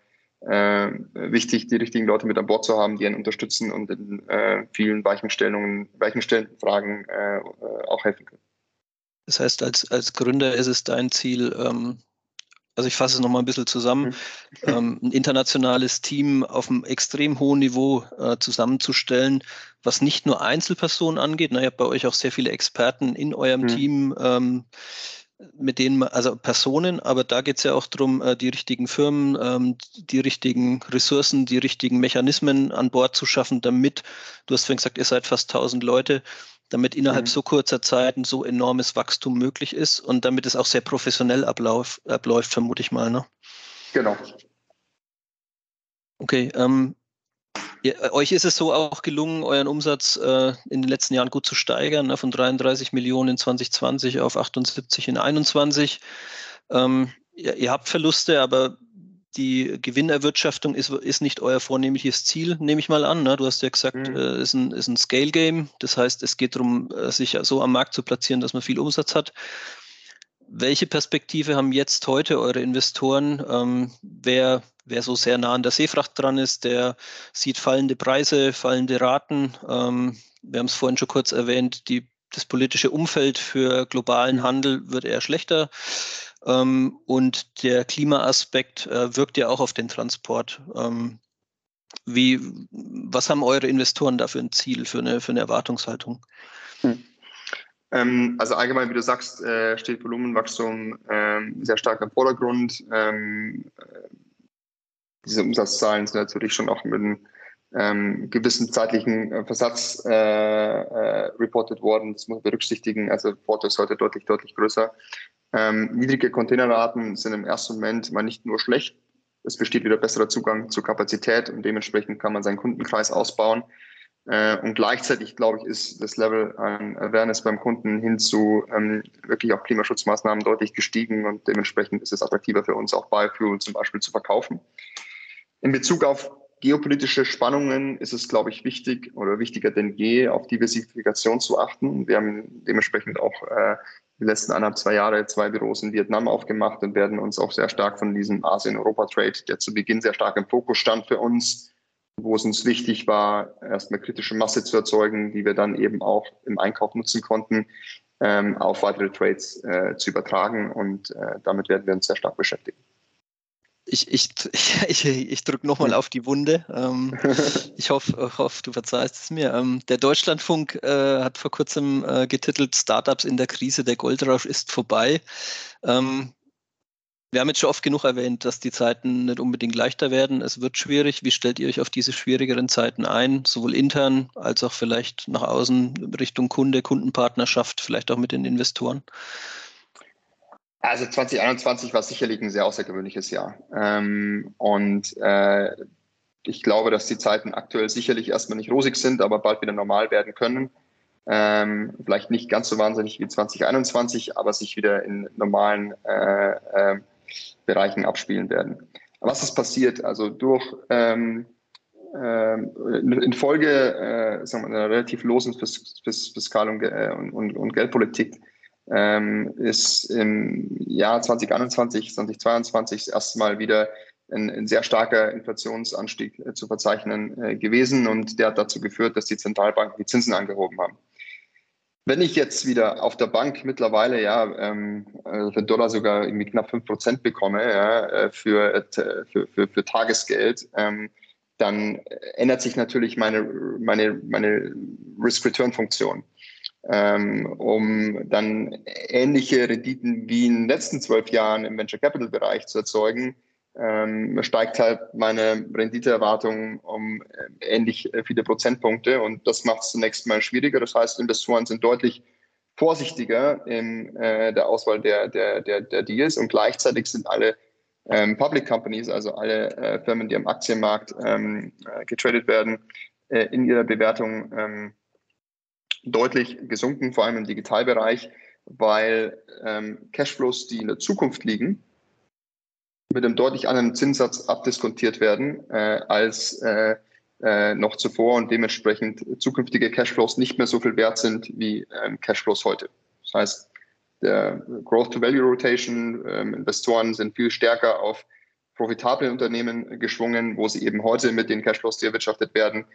Speaker 3: äh, wichtig, die richtigen Leute mit an Bord zu haben, die einen unterstützen und in äh, vielen Weichenstellungen, Weichenstellenfragen äh, auch helfen können.
Speaker 1: Das heißt, als, als Gründer ist es dein Ziel, ähm, also ich fasse es nochmal ein bisschen zusammen, mhm. ähm, ein internationales Team auf einem extrem hohen Niveau äh, zusammenzustellen, was nicht nur Einzelpersonen angeht, na, ihr habt bei euch auch sehr viele Experten in eurem mhm. Team, ähm, mit denen man, also Personen, aber da geht es ja auch darum, äh, die richtigen Firmen, ähm, die richtigen Ressourcen, die richtigen Mechanismen an Bord zu schaffen, damit, du hast vorhin gesagt, ihr seid fast 1000 Leute, damit innerhalb mhm. so kurzer Zeit ein so enormes Wachstum möglich ist und damit es auch sehr professionell ablauf, abläuft, vermute ich mal. Ne?
Speaker 3: Genau.
Speaker 1: Okay, ähm, ja, äh, euch ist es so auch gelungen, euren Umsatz äh, in den letzten Jahren gut zu steigern, ne, von 33 Millionen in 2020 auf 78 in 2021. Ähm, ihr, ihr, habt Verluste, aber die Gewinnerwirtschaftung ist, ist nicht euer vornehmliches Ziel, nehme ich mal an. Ne? Du hast ja gesagt, es mhm. äh, ist ein, ist ein Scale-Game. Das heißt, es geht darum, äh, sich so am Markt zu platzieren, dass man viel Umsatz hat. Welche Perspektive haben jetzt heute eure Investoren? Ähm, wer, wer so sehr nah an der Seefracht dran ist, der sieht fallende Preise, fallende Raten. Ähm, wir haben es vorhin schon kurz erwähnt, die, das politische Umfeld für globalen Handel wird eher schlechter. Ähm, und der Klimaaspekt äh, wirkt ja auch auf den Transport. Ähm, wie, was haben eure Investoren da für ein Ziel, für eine, für eine Erwartungshaltung? Hm.
Speaker 3: Ähm, also allgemein, wie du sagst, äh, steht Volumenwachstum ähm, sehr stark im Vordergrund. Ähm, äh, diese Umsatzzahlen sind natürlich schon auch mit einem ähm, gewissen zeitlichen äh, Versatz äh, äh, reported worden. Das muss man berücksichtigen. Also Porto ist heute deutlich, deutlich größer. Ähm, niedrige Containerraten sind im ersten Moment mal nicht nur schlecht. Es besteht wieder besserer Zugang zur Kapazität und dementsprechend kann man seinen Kundenkreis ausbauen. Äh, und gleichzeitig, glaube ich, ist das Level an Awareness beim Kunden hin zu ähm, wirklich auch Klimaschutzmaßnahmen deutlich gestiegen und dementsprechend ist es attraktiver für uns, auch Biofuel zum Beispiel zu verkaufen. In Bezug auf geopolitische Spannungen ist es, glaube ich, wichtig oder wichtiger denn je, auf Diversifikation zu achten. Wir haben dementsprechend auch äh, die letzten anderthalb, zwei Jahre zwei Büros in Vietnam aufgemacht und werden uns auch sehr stark von diesem Asien-Europa-Trade, der zu Beginn sehr stark im Fokus stand für uns, wo es uns wichtig war, erstmal kritische Masse zu erzeugen, die wir dann eben auch im Einkauf nutzen konnten, ähm, auf weitere Trades äh, zu übertragen. Und äh, damit werden wir uns sehr stark beschäftigen.
Speaker 1: Ich, ich, ich, ich drücke nochmal auf die Wunde. Ähm, ich hoffe, hoffe, du verzeihst es mir. Ähm, der Deutschlandfunk äh, hat vor kurzem äh, getitelt, Startups in der Krise, der Goldrausch ist vorbei. Wir haben jetzt schon oft genug erwähnt, dass die Zeiten nicht unbedingt leichter werden. Es wird schwierig. Wie stellt ihr euch auf diese schwierigeren Zeiten ein, sowohl intern als auch vielleicht nach außen Richtung Kunde, Kundenpartnerschaft, vielleicht auch mit den Investoren?
Speaker 3: Also 2021 war sicherlich ein sehr außergewöhnliches Jahr. Ähm, und äh, ich glaube, dass die Zeiten aktuell sicherlich erstmal nicht rosig sind, aber bald wieder normal werden können. Ähm, vielleicht nicht ganz so wahnsinnig wie 2021, aber sich wieder in normalen äh, äh, Bereichen abspielen werden. Was ist passiert? Also durch ähm, äh, infolge äh, sagen wir, einer relativ losen Fis Fis Fiskal- und, äh, und, und, Geldpolitik ähm, ist im Jahr 2021, 2022 das erste Mal wieder ein, ein sehr starker Inflationsanstieg äh, zu verzeichnen äh, gewesen und der hat dazu geführt, dass die Zentralbanken die Zinsen angehoben haben. Wenn ich jetzt wieder auf der Bank mittlerweile ja ähm, äh, für Dollar sogar irgendwie knapp fünf Prozent bekomme ja, äh, für, äh, für, für, für Tagesgeld, ähm, dann ändert sich natürlich meine, meine, meine Risk-Return-Funktion. Ähm, um dann ähnliche Renditen wie in den letzten zwölf Jahren im Venture Capital Bereich zu erzeugen, ähm, steigt halt meine Renditeerwartung um äh, ähnlich äh, viele Prozentpunkte und das macht es zunächst mal schwieriger. Das heißt, Investoren sind deutlich vorsichtiger in äh, der Auswahl der, der, der, der Deals und gleichzeitig sind alle ähm, Public Companies, also alle äh, Firmen, die am Aktienmarkt ähm, äh, getradet werden, äh, in ihrer Bewertung ähm, deutlich gesunken, vor allem im Digitalbereich, weil ähm, Cashflows, die in der Zukunft liegen, mit einem deutlich anderen Zinssatz abdiskontiert werden äh, als äh, äh, noch zuvor und dementsprechend zukünftige Cashflows nicht mehr so viel wert sind wie ähm, Cashflows heute. Das heißt, der Growth-to-Value-Rotation, ähm, Investoren sind viel stärker auf profitable Unternehmen geschwungen, wo sie eben heute mit den Cashflows, die erwirtschaftet werden,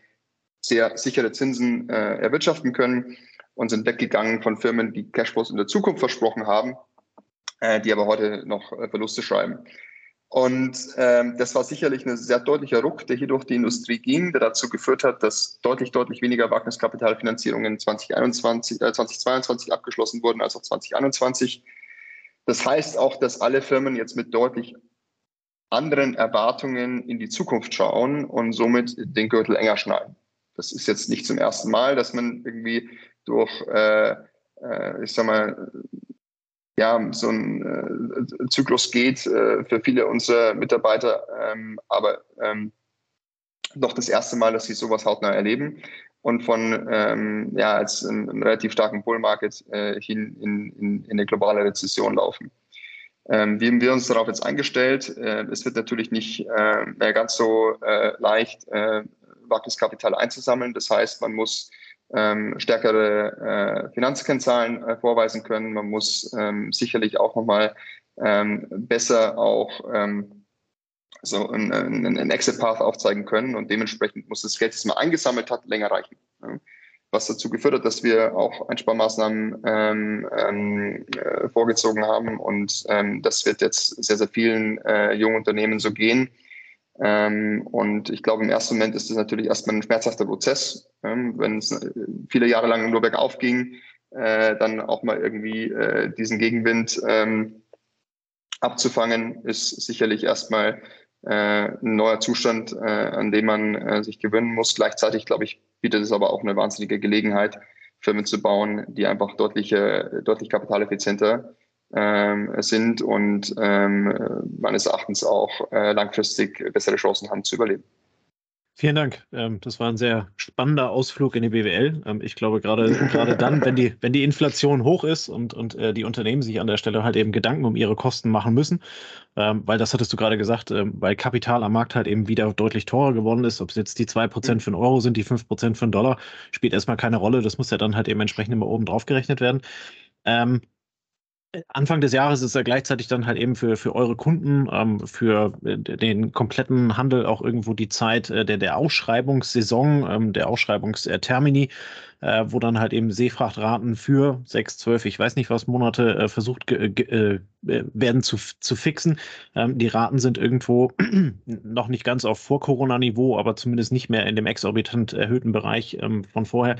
Speaker 3: sehr sichere Zinsen äh, erwirtschaften können und sind weggegangen von Firmen, die Cashflows in der Zukunft versprochen haben, äh, die aber heute noch äh, Verluste schreiben. Und ähm, das war sicherlich ein sehr deutlicher Ruck, der hier durch die Industrie ging, der dazu geführt hat, dass deutlich, deutlich weniger Wagniskapitalfinanzierungen 2021, äh, 2022 abgeschlossen wurden als auch 2021. das heißt auch, dass alle Firmen jetzt mit deutlich anderen Erwartungen in die Zukunft schauen und somit den Gürtel enger schneiden. Das ist jetzt nicht zum ersten Mal, dass man irgendwie durch, äh, äh, ich sag mal, ja, so ein äh, Zyklus geht äh, für viele unserer Mitarbeiter, ähm, aber ähm, doch das erste Mal, dass sie sowas hautnah erleben und von ähm, ja, als einem, relativ starken Bullmarket äh, hin in, in, in eine globale Rezession laufen. Ähm, wie haben wir uns darauf jetzt eingestellt? Äh, es wird natürlich nicht äh, mehr ganz so äh, leicht, äh, Wagniskapital einzusammeln. Das heißt, man muss ähm, stärkere äh, Finanzkennzahlen äh, vorweisen können. Man muss ähm, sicherlich auch nochmal ähm, besser auch ähm, so einen, einen Exit-Path aufzeigen können und dementsprechend muss das Geld, das man eingesammelt hat, länger reichen. Ja was dazu geführt hat, dass wir auch Einsparmaßnahmen ähm, ähm, äh, vorgezogen haben. Und ähm, das wird jetzt sehr, sehr vielen äh, jungen Unternehmen so gehen. Ähm, und ich glaube, im ersten Moment ist das natürlich erstmal ein schmerzhafter Prozess. Ähm, Wenn es äh, viele Jahre lang nur bergauf ging, äh, dann auch mal irgendwie äh, diesen Gegenwind ähm, abzufangen, ist sicherlich erstmal äh, ein neuer Zustand, äh, an dem man äh, sich gewöhnen muss. Gleichzeitig, glaube ich, bietet es aber auch eine wahnsinnige Gelegenheit, Firmen zu bauen, die einfach deutlich, deutlich kapitaleffizienter ähm, sind und ähm, meines Erachtens auch äh, langfristig bessere Chancen haben zu überleben.
Speaker 2: Vielen Dank. Ähm, das war ein sehr spannender Ausflug in die BWL. Ähm, ich glaube, gerade, gerade dann, wenn die, wenn die Inflation hoch ist und, und äh, die Unternehmen sich an der Stelle halt eben Gedanken um ihre Kosten machen müssen, ähm, weil das hattest du gerade gesagt, weil Kapital am Markt halt eben wieder deutlich teurer geworden ist, ob es jetzt die 2% für einen Euro sind, die 5% für einen Dollar, spielt erstmal keine Rolle. Das muss ja dann halt eben entsprechend immer oben drauf gerechnet werden. Anfang des Jahres ist er gleichzeitig dann halt eben für, für eure Kunden, ähm, für äh, den kompletten Handel auch irgendwo die Zeit äh, der, der Ausschreibungssaison, ähm, der Ausschreibungstermini, äh, wo dann halt eben Seefrachtraten für sechs, zwölf, ich weiß nicht was Monate äh, versucht äh, werden zu, zu fixen. Ähm, die Raten sind irgendwo noch nicht ganz auf Vor-Corona-Niveau, aber zumindest nicht mehr in dem exorbitant erhöhten Bereich ähm, von vorher.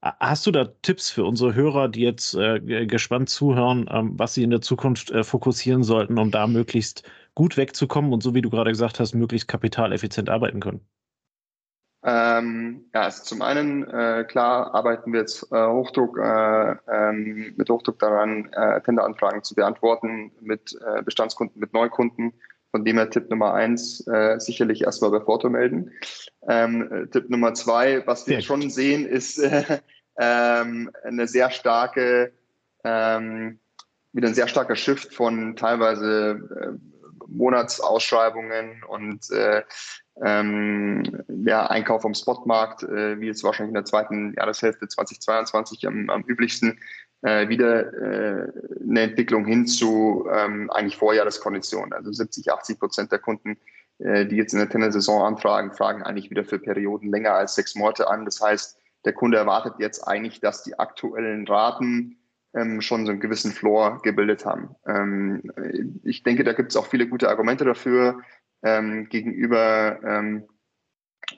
Speaker 2: Hast du da Tipps für unsere Hörer, die jetzt äh, gespannt zuhören, ähm, was sie in der Zukunft äh, fokussieren sollten, um da möglichst gut wegzukommen und so wie du gerade gesagt hast, möglichst kapitaleffizient arbeiten können?
Speaker 3: Ähm, ja, also zum einen, äh, klar, arbeiten wir jetzt äh, Hochdruck, äh, ähm, mit Hochdruck daran, äh, Tenderanfragen zu beantworten mit Bestandskunden, mit Neukunden. Von dem her Tipp Nummer eins, äh, sicherlich erstmal bei Foto melden. Ähm, Tipp Nummer zwei, was wir schon sehen, ist äh, ähm, eine sehr starke, ähm, wieder ein sehr starker Shift von teilweise äh, Monatsausschreibungen und äh, ähm, ja, Einkauf am Spotmarkt, äh, wie es wahrscheinlich in der zweiten Jahreshälfte 2022 am, am üblichsten, äh, wieder äh, eine Entwicklung hin zu ähm, eigentlich Vorjahreskonditionen. Also 70, 80 Prozent der Kunden, äh, die jetzt in der Tennissaison anfragen, fragen eigentlich wieder für Perioden länger als sechs Monate an. Das heißt, der Kunde erwartet jetzt eigentlich, dass die aktuellen Raten ähm, schon so einen gewissen Floor gebildet haben. Ähm, ich denke, da gibt es auch viele gute Argumente dafür. Ähm, gegenüber ähm,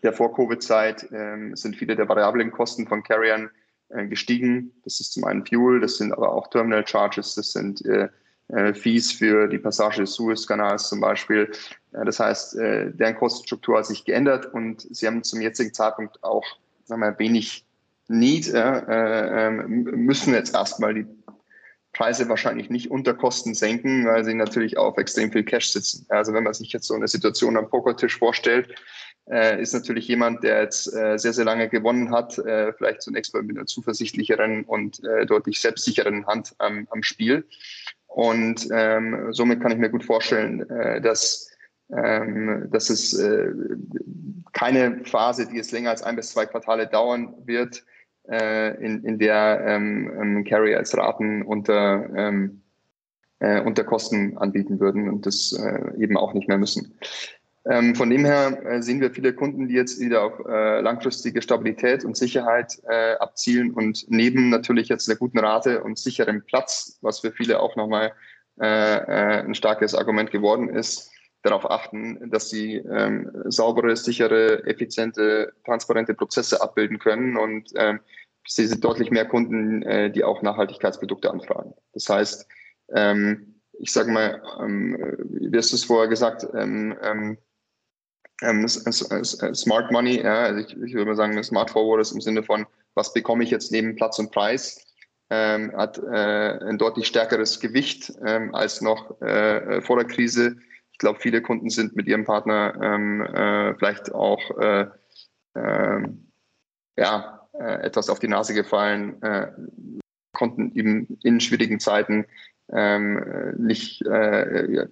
Speaker 3: der Vor-Covid-Zeit ähm, sind viele der variablen Kosten von Carriern äh, gestiegen. Das ist zum einen Fuel, das sind aber auch Terminal Charges, das sind äh, äh, Fees für die Passage des Suezkanals zum Beispiel. Äh, das heißt, deren Kostenstruktur hat sich geändert und sie haben zum jetzigen Zeitpunkt auch sagen wir, wenig Need, äh, ähm, müssen jetzt erstmal die Preise wahrscheinlich nicht unter Kosten senken, weil sie natürlich auf extrem viel Cash sitzen. Also wenn man sich jetzt so eine Situation am Pokertisch vorstellt, äh, ist natürlich jemand, der jetzt äh, sehr, sehr lange gewonnen hat, äh, vielleicht zunächst mal mit einer zuversichtlicheren und äh, deutlich selbstsicheren Hand am, am Spiel. Und ähm, somit kann ich mir gut vorstellen, äh, dass, ähm, dass es äh, keine Phase, die jetzt länger als ein bis zwei Quartale dauern wird, in, in der ähm, ähm, Carrier als Raten unter, ähm, unter Kosten anbieten würden und das eben auch nicht mehr müssen. Ähm, von dem her äh, sehen wir viele Kunden, die jetzt wieder auf äh, langfristige Stabilität und Sicherheit äh, abzielen und neben natürlich jetzt der guten Rate und sicherem Platz, was für viele auch nochmal äh, äh, ein starkes Argument geworden ist, darauf achten, dass sie ähm, saubere, sichere, effiziente, transparente Prozesse abbilden können und ähm, sie sind deutlich mehr Kunden, äh, die auch Nachhaltigkeitsprodukte anfragen. Das heißt, ähm, ich sage mal, ähm, wie hast du es vorher gesagt, ähm, ähm, ähm Smart Money, ja, also ich, ich würde mal sagen, Smart Forward ist im Sinne von, was bekomme ich jetzt neben Platz und Preis, ähm, hat äh, ein deutlich stärkeres Gewicht ähm, als noch äh, vor der Krise. Ich glaube, viele Kunden sind mit ihrem Partner ähm, äh, vielleicht auch äh, äh, ja, äh, etwas auf die Nase gefallen, äh, konnten eben in schwierigen Zeiten ähm, nicht äh,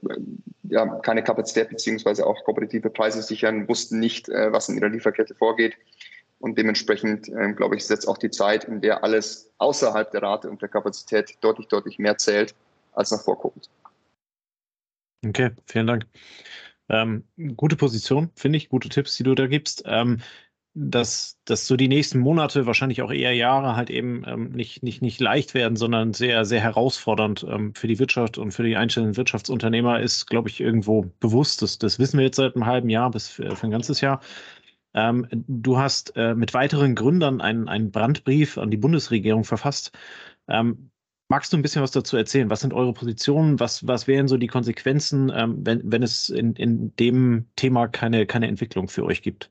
Speaker 3: ja, keine Kapazität beziehungsweise auch kooperative Preise sichern, wussten nicht, äh, was in ihrer Lieferkette vorgeht. Und dementsprechend, ähm, glaube ich, ist jetzt auch die Zeit, in der alles außerhalb der Rate und der Kapazität deutlich, deutlich mehr zählt als nach vorguckend.
Speaker 2: Okay, vielen Dank. Ähm, gute Position, finde ich, gute Tipps, die du da gibst. Ähm, dass, dass so die nächsten Monate, wahrscheinlich auch eher Jahre, halt eben ähm, nicht, nicht, nicht leicht werden, sondern sehr, sehr herausfordernd ähm, für die Wirtschaft und für die einzelnen Wirtschaftsunternehmer ist, glaube ich, irgendwo bewusst. Das, das wissen wir jetzt seit einem halben Jahr bis für, für ein ganzes Jahr. Ähm, du hast äh, mit weiteren Gründern einen, einen Brandbrief an die Bundesregierung verfasst. Ähm, magst du ein bisschen was dazu erzählen? Was sind eure Positionen? Was, was wären so die Konsequenzen, ähm, wenn, wenn es in, in dem Thema keine, keine Entwicklung für euch gibt?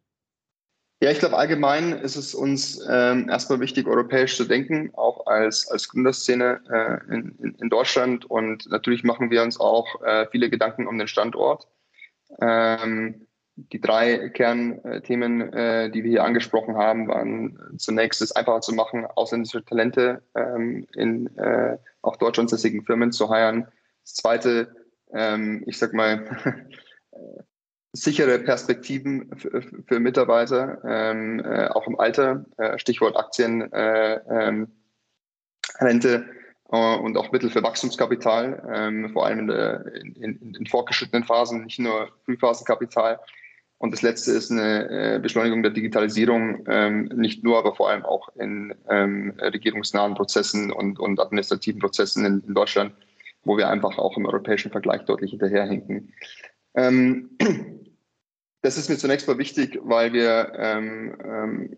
Speaker 3: Ja, ich glaube, allgemein ist es uns ähm, erstmal wichtig, europäisch zu denken, auch als, als Gründerszene äh, in, in, Deutschland. Und natürlich machen wir uns auch äh, viele Gedanken um den Standort. Ähm, die drei Kernthemen, äh, die wir hier angesprochen haben, waren zunächst es einfacher zu machen, ausländische Talente ähm, in äh, auch deutschlandsässigen Firmen zu heiren. Das zweite, ähm, ich sag mal, sichere Perspektiven für, Mitarbeiter, ähm, äh, auch im Alter, äh, Stichwort Aktien, äh, ähm, Rente äh, und auch Mittel für Wachstumskapital, ähm, vor allem in, der, in, in, in, fortgeschrittenen Phasen, nicht nur Frühphasenkapital. Und das letzte ist eine äh, Beschleunigung der Digitalisierung, ähm, nicht nur, aber vor allem auch in ähm, regierungsnahen Prozessen und, und administrativen Prozessen in, in Deutschland, wo wir einfach auch im europäischen Vergleich deutlich hinterherhinken. Ähm, das ist mir zunächst mal wichtig, weil wir ähm, ähm,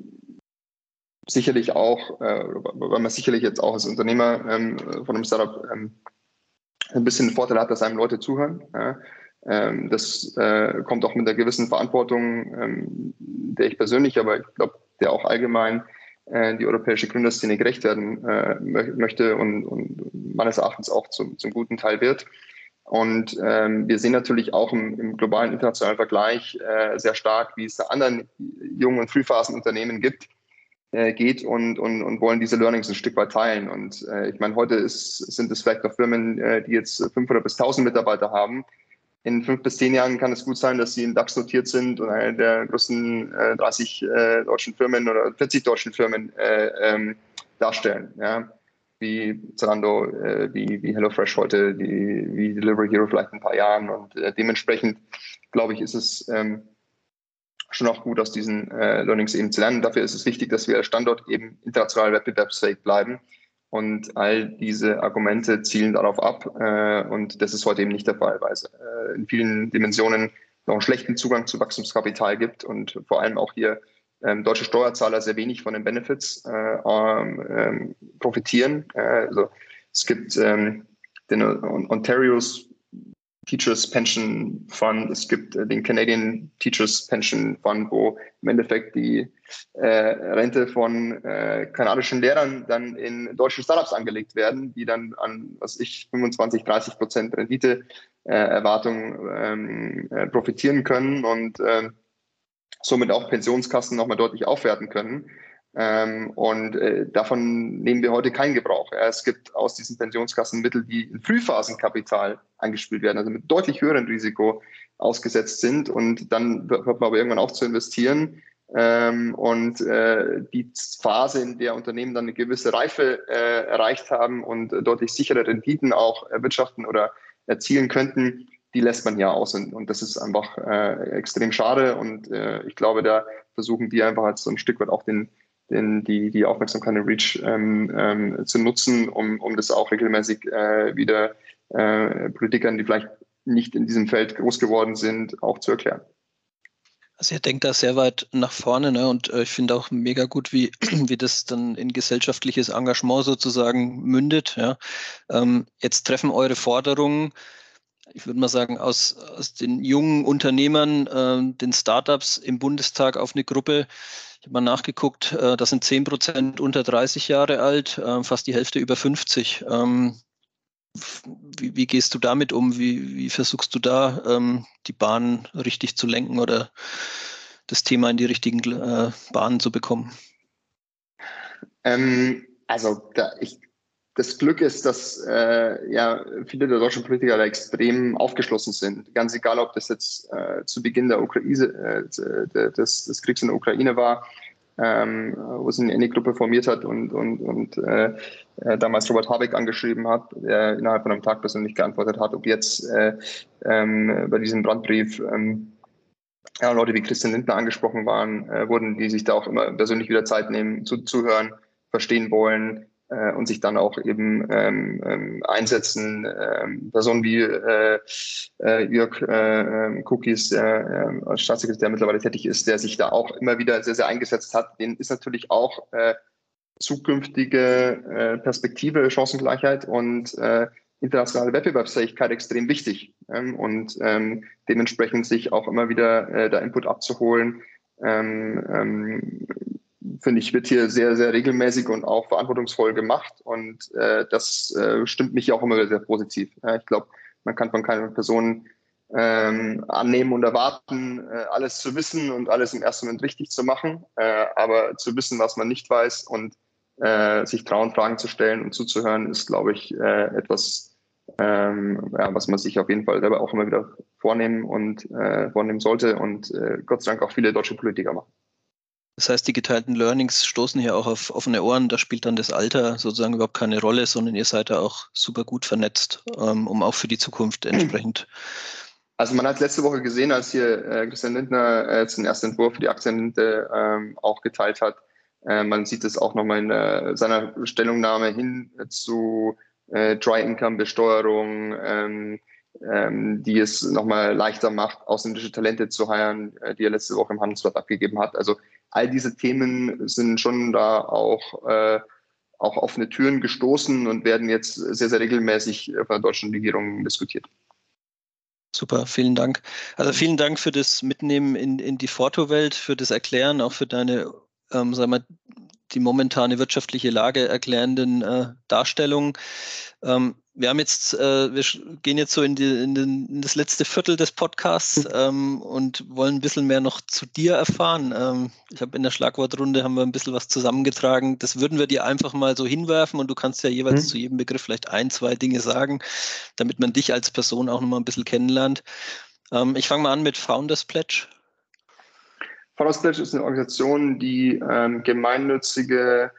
Speaker 3: sicherlich auch, äh, weil man sicherlich jetzt auch als Unternehmer ähm, von einem Startup ähm, ein bisschen den Vorteil hat, dass einem Leute zuhören. Ja. Ähm, das äh, kommt auch mit einer gewissen Verantwortung, ähm, der ich persönlich, aber ich glaube, der auch allgemein äh, die europäische Gründerszene gerecht werden äh, möchte und, und meines Erachtens auch zum, zum guten Teil wird. Und ähm, wir sehen natürlich auch im, im globalen internationalen Vergleich äh, sehr stark, wie es anderen jungen und Frühphasenunternehmen gibt, äh, geht und, und, und wollen diese Learnings ein Stück weit teilen. Und äh, ich meine, heute ist, sind es vielleicht noch Firmen, äh, die jetzt 500 bis 1000 Mitarbeiter haben. In fünf bis zehn Jahren kann es gut sein, dass sie in DAX notiert sind und eine der größten äh, 30 äh, deutschen Firmen oder 40 deutschen Firmen äh, ähm, darstellen. Ja wie Zalando, äh, wie, wie HelloFresh heute, die, wie Delivery Hero vielleicht in ein paar Jahren. Und äh, dementsprechend, glaube ich, ist es ähm, schon auch gut, aus diesen äh, Learnings eben zu lernen. Dafür ist es wichtig, dass wir als Standort eben international wettbewerbsfähig bleiben. Und all diese Argumente zielen darauf ab. Äh, und das ist heute eben nicht der Fall, weil es äh, in vielen Dimensionen noch einen schlechten Zugang zu Wachstumskapital gibt und vor allem auch hier ähm, deutsche Steuerzahler sehr wenig von den Benefits äh, ähm, ähm profitieren. Äh, also es gibt ähm, den Ontario's Teachers Pension Fund, es gibt äh, den Canadian Teachers Pension Fund, wo im Endeffekt die äh, Rente von äh, kanadischen Lehrern dann in deutschen Startups angelegt werden, die dann an, was ich, 25, 30 Prozent Rendite-Erwartung äh, ähm, äh, profitieren können und ähm, somit auch Pensionskassen nochmal deutlich aufwerten können. Ähm, und äh, davon nehmen wir heute keinen Gebrauch. Ja, es gibt aus diesen Pensionskassen Mittel, die in Frühphasenkapital eingespielt werden, also mit deutlich höherem Risiko ausgesetzt sind. Und dann hört man aber irgendwann auf zu investieren. Ähm, und äh, die Phase, in der Unternehmen dann eine gewisse Reife äh, erreicht haben und deutlich sichere Renditen auch erwirtschaften oder erzielen könnten, die lässt man hier aus. Und, und das ist einfach äh, extrem schade. Und äh, ich glaube, da versuchen die einfach als so ein Stück weit auch den, den, die, die Aufmerksamkeit in Reach ähm, ähm, zu nutzen, um, um das auch regelmäßig äh, wieder äh, Politikern, die vielleicht nicht in diesem Feld groß geworden sind, auch zu erklären.
Speaker 1: Also ihr denkt da sehr weit nach vorne, ne? Und äh, ich finde auch mega gut, wie, wie das dann in gesellschaftliches Engagement sozusagen mündet. Ja? Ähm, jetzt treffen eure Forderungen, ich würde mal sagen, aus, aus den jungen Unternehmern, äh, den Startups im Bundestag auf eine Gruppe. Ich habe mal nachgeguckt, äh, das sind 10 Prozent unter 30 Jahre alt, äh, fast die Hälfte über 50. Ähm, wie, wie, gehst du damit um? Wie, wie versuchst du da ähm, die Bahn richtig zu lenken oder das Thema in die richtigen äh, Bahnen zu bekommen?
Speaker 3: Ähm, also da, ich, das Glück ist, dass äh, ja viele der deutschen Politiker da extrem aufgeschlossen sind. Ganz egal, ob das jetzt äh, zu Beginn der Ukraine, äh, des, des Kriegs in der Ukraine war ähm, wo sich eine Gruppe formiert hat und, und, und äh, äh, damals Robert Habeck angeschrieben hat, der innerhalb von einem Tag persönlich geantwortet hat, ob jetzt äh, ähm, bei diesem Brandbrief ähm, ja, Leute wie Christian Lindner angesprochen waren, wurden, die sich da auch immer persönlich wieder Zeit nehmen, zuzuhören, verstehen wollen, äh, und sich dann auch eben ähm, ähm, einsetzen. Ähm, Personen wie äh, äh, Jörg äh, ähm, Cookies, der äh, als Staatssekretär mittlerweile tätig ist, der sich da auch immer wieder sehr, sehr eingesetzt hat, den ist natürlich auch äh, zukünftige äh, Perspektive, Chancengleichheit und äh, internationale Wettbewerbsfähigkeit extrem wichtig ähm, und ähm, dementsprechend sich auch immer wieder äh, da Input abzuholen, ähm, ähm, finde ich, wird hier sehr, sehr regelmäßig und auch verantwortungsvoll gemacht. Und äh, das äh, stimmt mich auch immer sehr positiv. Ja, ich glaube, man kann von keiner Person ähm, annehmen und erwarten, äh, alles zu wissen und alles im ersten Moment richtig zu machen. Äh, aber zu wissen, was man nicht weiß und äh, sich trauen, Fragen zu stellen und zuzuhören, ist, glaube ich, äh, etwas, ähm, ja, was man sich auf jeden Fall selber auch immer wieder vornehmen und äh, vornehmen sollte und äh, Gott sei Dank auch viele deutsche Politiker machen.
Speaker 1: Das heißt, die geteilten Learnings stoßen hier auch auf offene Ohren. Da spielt dann das Alter sozusagen überhaupt keine Rolle, sondern ihr seid da auch super gut vernetzt, ähm, um auch für die Zukunft entsprechend.
Speaker 3: Also man hat letzte Woche gesehen, als hier äh, Christian Lindner äh, den ersten Entwurf für die Aktienrente ähm, auch geteilt hat. Äh, man sieht es auch nochmal in äh, seiner Stellungnahme hin zu äh, Dry Income Besteuerung, ähm, ähm, die es nochmal leichter macht, ausländische Talente zu heiren, äh, die er letzte Woche im Handelsblatt abgegeben hat. Also all diese Themen sind schon da auch, äh, auch offene Türen gestoßen und werden jetzt sehr, sehr regelmäßig von der deutschen Regierung diskutiert.
Speaker 1: Super, vielen Dank. Also vielen Dank für das Mitnehmen in, in die Fotowelt, für das Erklären, auch für deine, ähm, sagen wir, die momentane wirtschaftliche Lage erklärenden äh, Darstellungen. Ähm, wir haben jetzt, äh, wir gehen jetzt so in, die, in, den, in, das letzte Viertel des Podcasts mhm. ähm, und wollen ein bisschen mehr noch zu dir erfahren. Ähm, ich habe in der Schlagwortrunde haben wir ein bisschen was zusammengetragen. Das würden wir dir einfach mal so hinwerfen und du kannst ja jeweils mhm. zu jedem Begriff vielleicht ein, zwei Dinge sagen, damit man dich als Person auch nochmal ein bisschen kennenlernt. Ähm, ich fange mal an mit Founders Pledge.
Speaker 3: Founders Pledge ist eine Organisation, die ähm, gemeinnützige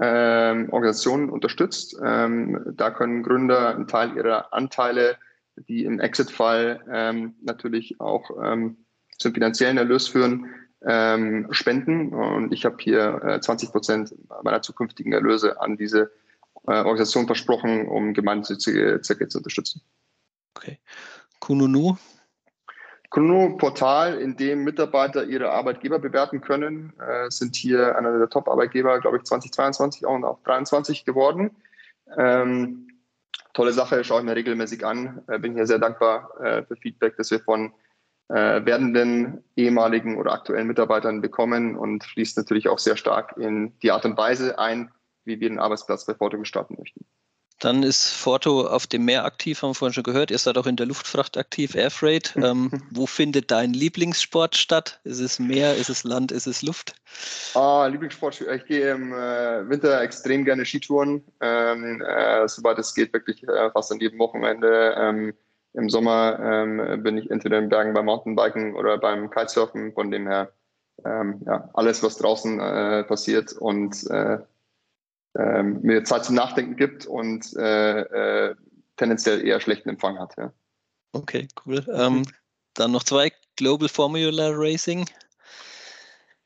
Speaker 3: ähm, Organisationen unterstützt. Ähm, da können Gründer einen Teil ihrer Anteile, die im Exit-Fall ähm, natürlich auch ähm, zum finanziellen Erlös führen, ähm, spenden. Und ich habe hier äh, 20 Prozent meiner zukünftigen Erlöse an diese äh, Organisation versprochen, um gemeinnützige Zwecke zu unterstützen.
Speaker 1: Okay. Kununu,
Speaker 3: Chrono-Portal, in dem Mitarbeiter ihre Arbeitgeber bewerten können, äh, sind hier einer der Top-Arbeitgeber, glaube ich, 2022 und auch 2023 geworden. Ähm, tolle Sache, schaue ich mir regelmäßig an. Äh, bin hier sehr dankbar äh, für Feedback, das wir von äh, werdenden ehemaligen oder aktuellen Mitarbeitern bekommen und fließt natürlich auch sehr stark in die Art und Weise ein, wie wir den Arbeitsplatz bei Forto gestalten möchten.
Speaker 1: Dann ist Forto auf dem Meer aktiv, haben wir vorhin schon gehört. Ihr seid auch in der Luftfracht aktiv, Airfreight. Ähm, wo findet dein Lieblingssport statt? Ist es Meer, ist es Land, ist es Luft?
Speaker 3: Ah, Lieblingssport, ich gehe im äh, Winter extrem gerne Skitouren. Ähm, äh, sobald es geht, wirklich äh, fast an jedem Wochenende. Ähm, Im Sommer ähm, bin ich entweder in Bergen beim Mountainbiken oder beim Kitesurfen. Von dem her, ähm, ja, alles, was draußen äh, passiert und äh, ähm, mir Zeit zum Nachdenken gibt und äh, äh, tendenziell eher schlechten Empfang hat. Ja.
Speaker 1: Okay, cool. Ähm, dann noch zwei, Global Formula Racing.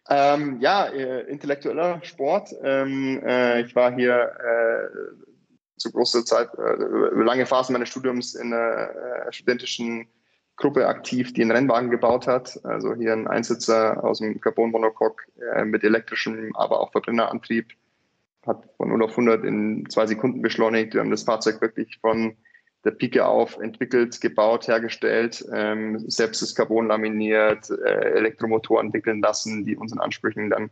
Speaker 3: Ähm, ja, äh, intellektueller Sport. Ähm, äh, ich war hier äh, zu großer Zeit, äh, lange Phasen meines Studiums in einer studentischen Gruppe aktiv, die einen Rennwagen gebaut hat. Also hier ein Einsitzer aus dem Carbon-Monocoque mit elektrischem, aber auch Verbrennerantrieb. Hat von 0 auf 100 in zwei Sekunden beschleunigt. Wir haben das Fahrzeug wirklich von der Pike auf entwickelt, gebaut, hergestellt, ähm, selbst das Carbon laminiert, äh, Elektromotoren entwickeln lassen, die unseren Ansprüchen dann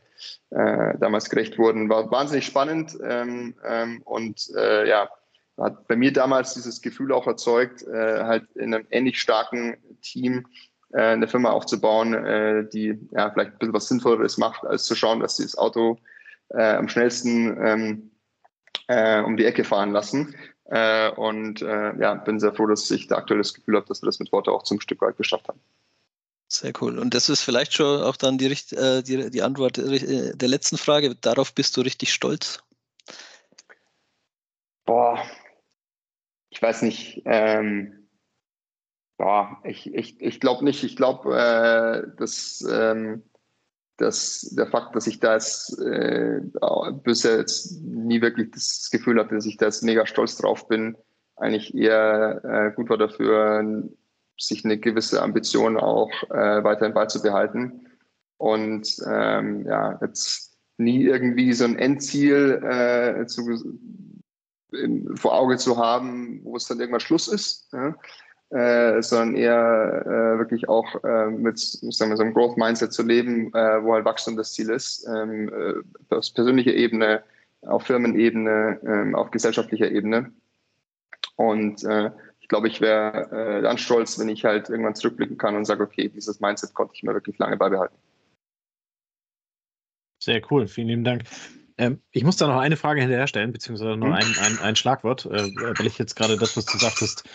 Speaker 3: äh, damals gerecht wurden. War wahnsinnig spannend ähm, ähm, und äh, ja, hat bei mir damals dieses Gefühl auch erzeugt, äh, halt in einem ähnlich starken Team äh, eine Firma aufzubauen, äh, die ja vielleicht ein bisschen was Sinnvolleres macht, als zu schauen, dass sie das Auto äh, am schnellsten ähm, äh, um die Ecke fahren lassen. Äh, und äh, ja, bin sehr froh, dass ich da aktuell das Gefühl habe, dass wir das mit Worte auch zum Stück weit geschafft haben.
Speaker 1: Sehr cool. Und das ist vielleicht schon auch dann die, äh, die, die Antwort äh, der letzten Frage. Darauf bist du richtig stolz?
Speaker 3: Boah, ich weiß nicht. Ähm, boah, ich, ich, ich glaube nicht. Ich glaube, äh, dass ähm, dass der Fakt, dass ich da jetzt äh, bisher jetzt nie wirklich das Gefühl hatte, dass ich da jetzt mega stolz drauf bin, eigentlich eher äh, gut war dafür, sich eine gewisse Ambition auch äh, weiterhin beizubehalten. Und ähm, ja, jetzt nie irgendwie so ein Endziel äh, zu, in, vor Auge zu haben, wo es dann irgendwann Schluss ist. Ja? Äh, sondern eher äh, wirklich auch äh, mit sagen wir, so einem Growth-Mindset zu leben, äh, wo halt Wachstum das Ziel ist, ähm, äh, auf persönlicher Ebene, auf Firmenebene, ähm, auf gesellschaftlicher Ebene. Und äh, ich glaube, ich wäre äh, dann stolz, wenn ich halt irgendwann zurückblicken kann und sage, okay, dieses Mindset konnte ich mir wirklich lange beibehalten.
Speaker 2: Sehr cool, vielen lieben Dank. Ähm, ich muss da noch eine Frage hinterherstellen, beziehungsweise noch hm? ein, ein, ein Schlagwort, äh, weil ich jetzt gerade das, was du sagtest,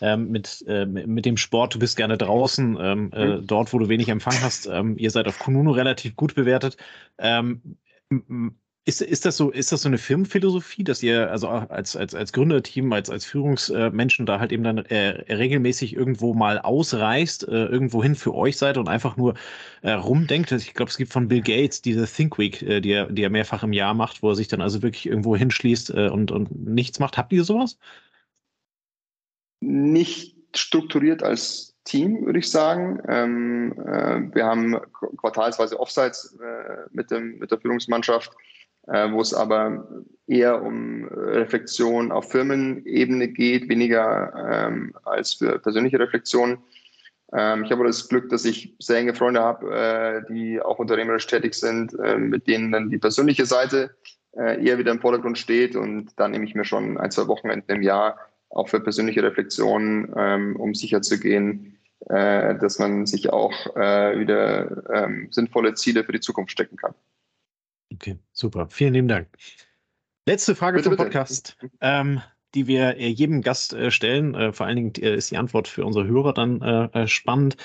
Speaker 2: ähm, mit, äh, mit dem Sport, du bist gerne draußen, ähm, äh, mhm. dort, wo du wenig Empfang hast. Ähm, ihr seid auf Kununu relativ gut bewertet. Ähm, ist, ist, das so, ist das so eine Firmenphilosophie, dass ihr also als, als, als Gründerteam, als, als Führungsmenschen da halt eben dann äh, regelmäßig irgendwo mal ausreist, äh, irgendwo hin für euch seid und einfach nur äh, rumdenkt? Ich glaube, es gibt von Bill Gates diese Think Week, äh, die, er, die er mehrfach im Jahr macht, wo er sich dann also wirklich irgendwo hinschließt äh, und, und nichts macht. Habt ihr sowas?
Speaker 3: Nicht strukturiert als Team, würde ich sagen. Ähm, äh, wir haben quartalsweise Offsites äh, mit, dem, mit der Führungsmannschaft, äh, wo es aber eher um Reflexion auf Firmenebene geht, weniger ähm, als für persönliche Reflexion. Ähm, ich habe das Glück, dass ich sehr enge Freunde habe, äh, die auch unternehmerisch tätig sind, äh, mit denen dann die persönliche Seite äh, eher wieder im Vordergrund steht. Und da nehme ich mir schon ein, zwei Wochenenden im Jahr auch für persönliche Reflexion, ähm, um sicherzugehen, äh, dass man sich auch äh, wieder ähm, sinnvolle Ziele für die Zukunft stecken kann.
Speaker 2: Okay, super. Vielen lieben Dank. Letzte Frage bitte, vom Podcast, ähm, die wir äh, jedem Gast äh, stellen. Äh, vor allen Dingen äh, ist die Antwort für unsere Hörer dann spannend.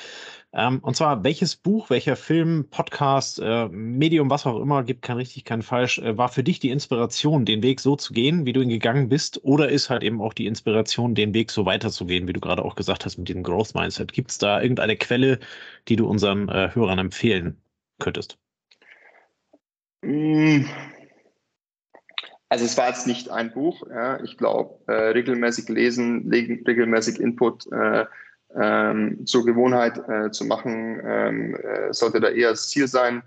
Speaker 2: Ähm, und zwar, welches Buch, welcher Film, Podcast, äh, Medium, was auch immer, gibt kein richtig, kein falsch, äh, war für dich die Inspiration, den Weg so zu gehen, wie du ihn gegangen bist? Oder ist halt eben auch die Inspiration, den Weg so weiterzugehen, wie du gerade auch gesagt hast mit dem Growth Mindset? Gibt es da irgendeine Quelle, die du unseren äh, Hörern empfehlen könntest?
Speaker 3: Mm. Also es war jetzt nicht ein Buch. Ja. Ich glaube, äh, regelmäßig lesen, regelmäßig Input äh, ähm, zur Gewohnheit äh, zu machen, ähm, äh, sollte da eher das Ziel sein.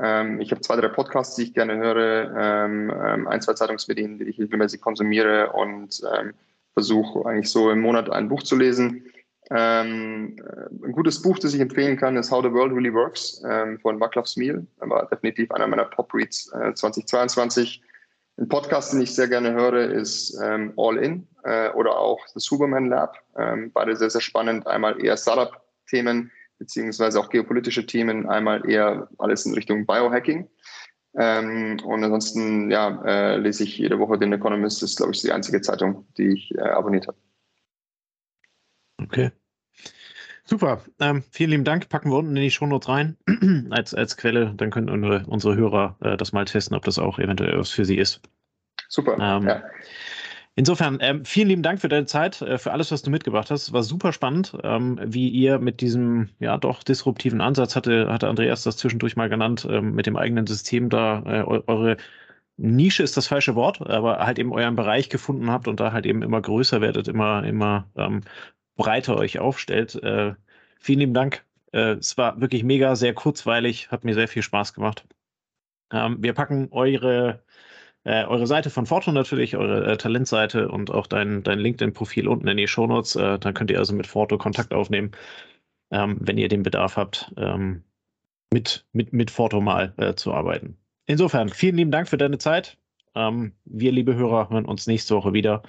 Speaker 3: Ähm, ich habe zwei, drei Podcasts, die ich gerne höre, ähm, ähm, ein, zwei Zeitungsmedien, die ich regelmäßig konsumiere und ähm, versuche eigentlich so im Monat ein Buch zu lesen. ein gutes Buch, das ich empfehlen kann, ist How the World Really Works von Václav Smil. War definitiv einer meiner Pop-Reads äh, 2022. Ein Podcast, den ich sehr gerne höre, ist All In äh, oder auch das Superman Lab. Ähm, beide sehr, sehr spannend. Einmal eher Startup-Themen beziehungsweise auch geopolitische Themen. Einmal eher alles in Richtung Biohacking. Ähm, und ansonsten ja, äh, lese ich jede Woche den Economist. Das ist, glaube ich, die einzige Zeitung, die ich äh, abonniert habe.
Speaker 2: Okay. Super. Ähm, vielen lieben Dank. Packen wir unten in die Shownotes rein als, als Quelle. Dann können unsere, unsere Hörer äh, das mal testen, ob das auch eventuell was für sie ist.
Speaker 3: Super. Ähm, ja.
Speaker 2: Insofern, ähm, vielen lieben Dank für deine Zeit, äh, für alles, was du mitgebracht hast. War super spannend, ähm, wie ihr mit diesem ja doch disruptiven Ansatz hatte, hatte Andreas das zwischendurch mal genannt, ähm, mit dem eigenen System da äh, eure Nische ist das falsche Wort, aber halt eben euren Bereich gefunden habt und da halt eben immer größer werdet, immer, immer ähm,
Speaker 4: breiter euch aufstellt. Äh, vielen lieben Dank. Äh, es war wirklich mega, sehr kurzweilig, hat mir sehr viel Spaß gemacht. Ähm, wir packen eure, äh, eure Seite von Fortune natürlich, eure äh, Talentseite und auch dein, dein LinkedIn-Profil unten in die Shownotes. Äh, dann könnt ihr also mit Forto Kontakt aufnehmen, ähm, wenn ihr den Bedarf habt, ähm, mit, mit, mit Forto mal äh, zu arbeiten. Insofern, vielen lieben Dank für deine Zeit. Ähm, wir, liebe Hörer, hören uns nächste Woche wieder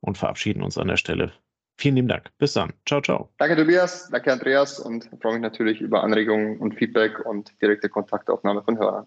Speaker 4: und verabschieden uns an der Stelle. Vielen lieben Dank. Bis dann. Ciao, ciao.
Speaker 3: Danke, Tobias. Danke, Andreas. Und freue mich natürlich über Anregungen und Feedback und direkte Kontaktaufnahme von Hörern.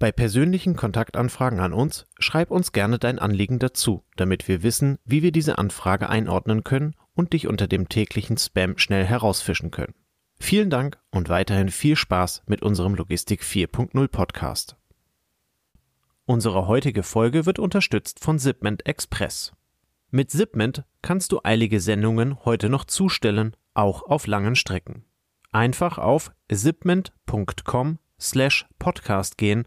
Speaker 4: Bei persönlichen Kontaktanfragen an uns schreib uns gerne dein Anliegen dazu, damit wir wissen, wie wir diese Anfrage einordnen können und dich unter dem täglichen Spam schnell herausfischen können. Vielen Dank und weiterhin viel Spaß mit unserem Logistik 4.0 Podcast. Unsere heutige Folge wird unterstützt von Zipment Express. Mit Zipment kannst du eilige Sendungen heute noch zustellen, auch auf langen Strecken. Einfach auf zipment.com slash podcast gehen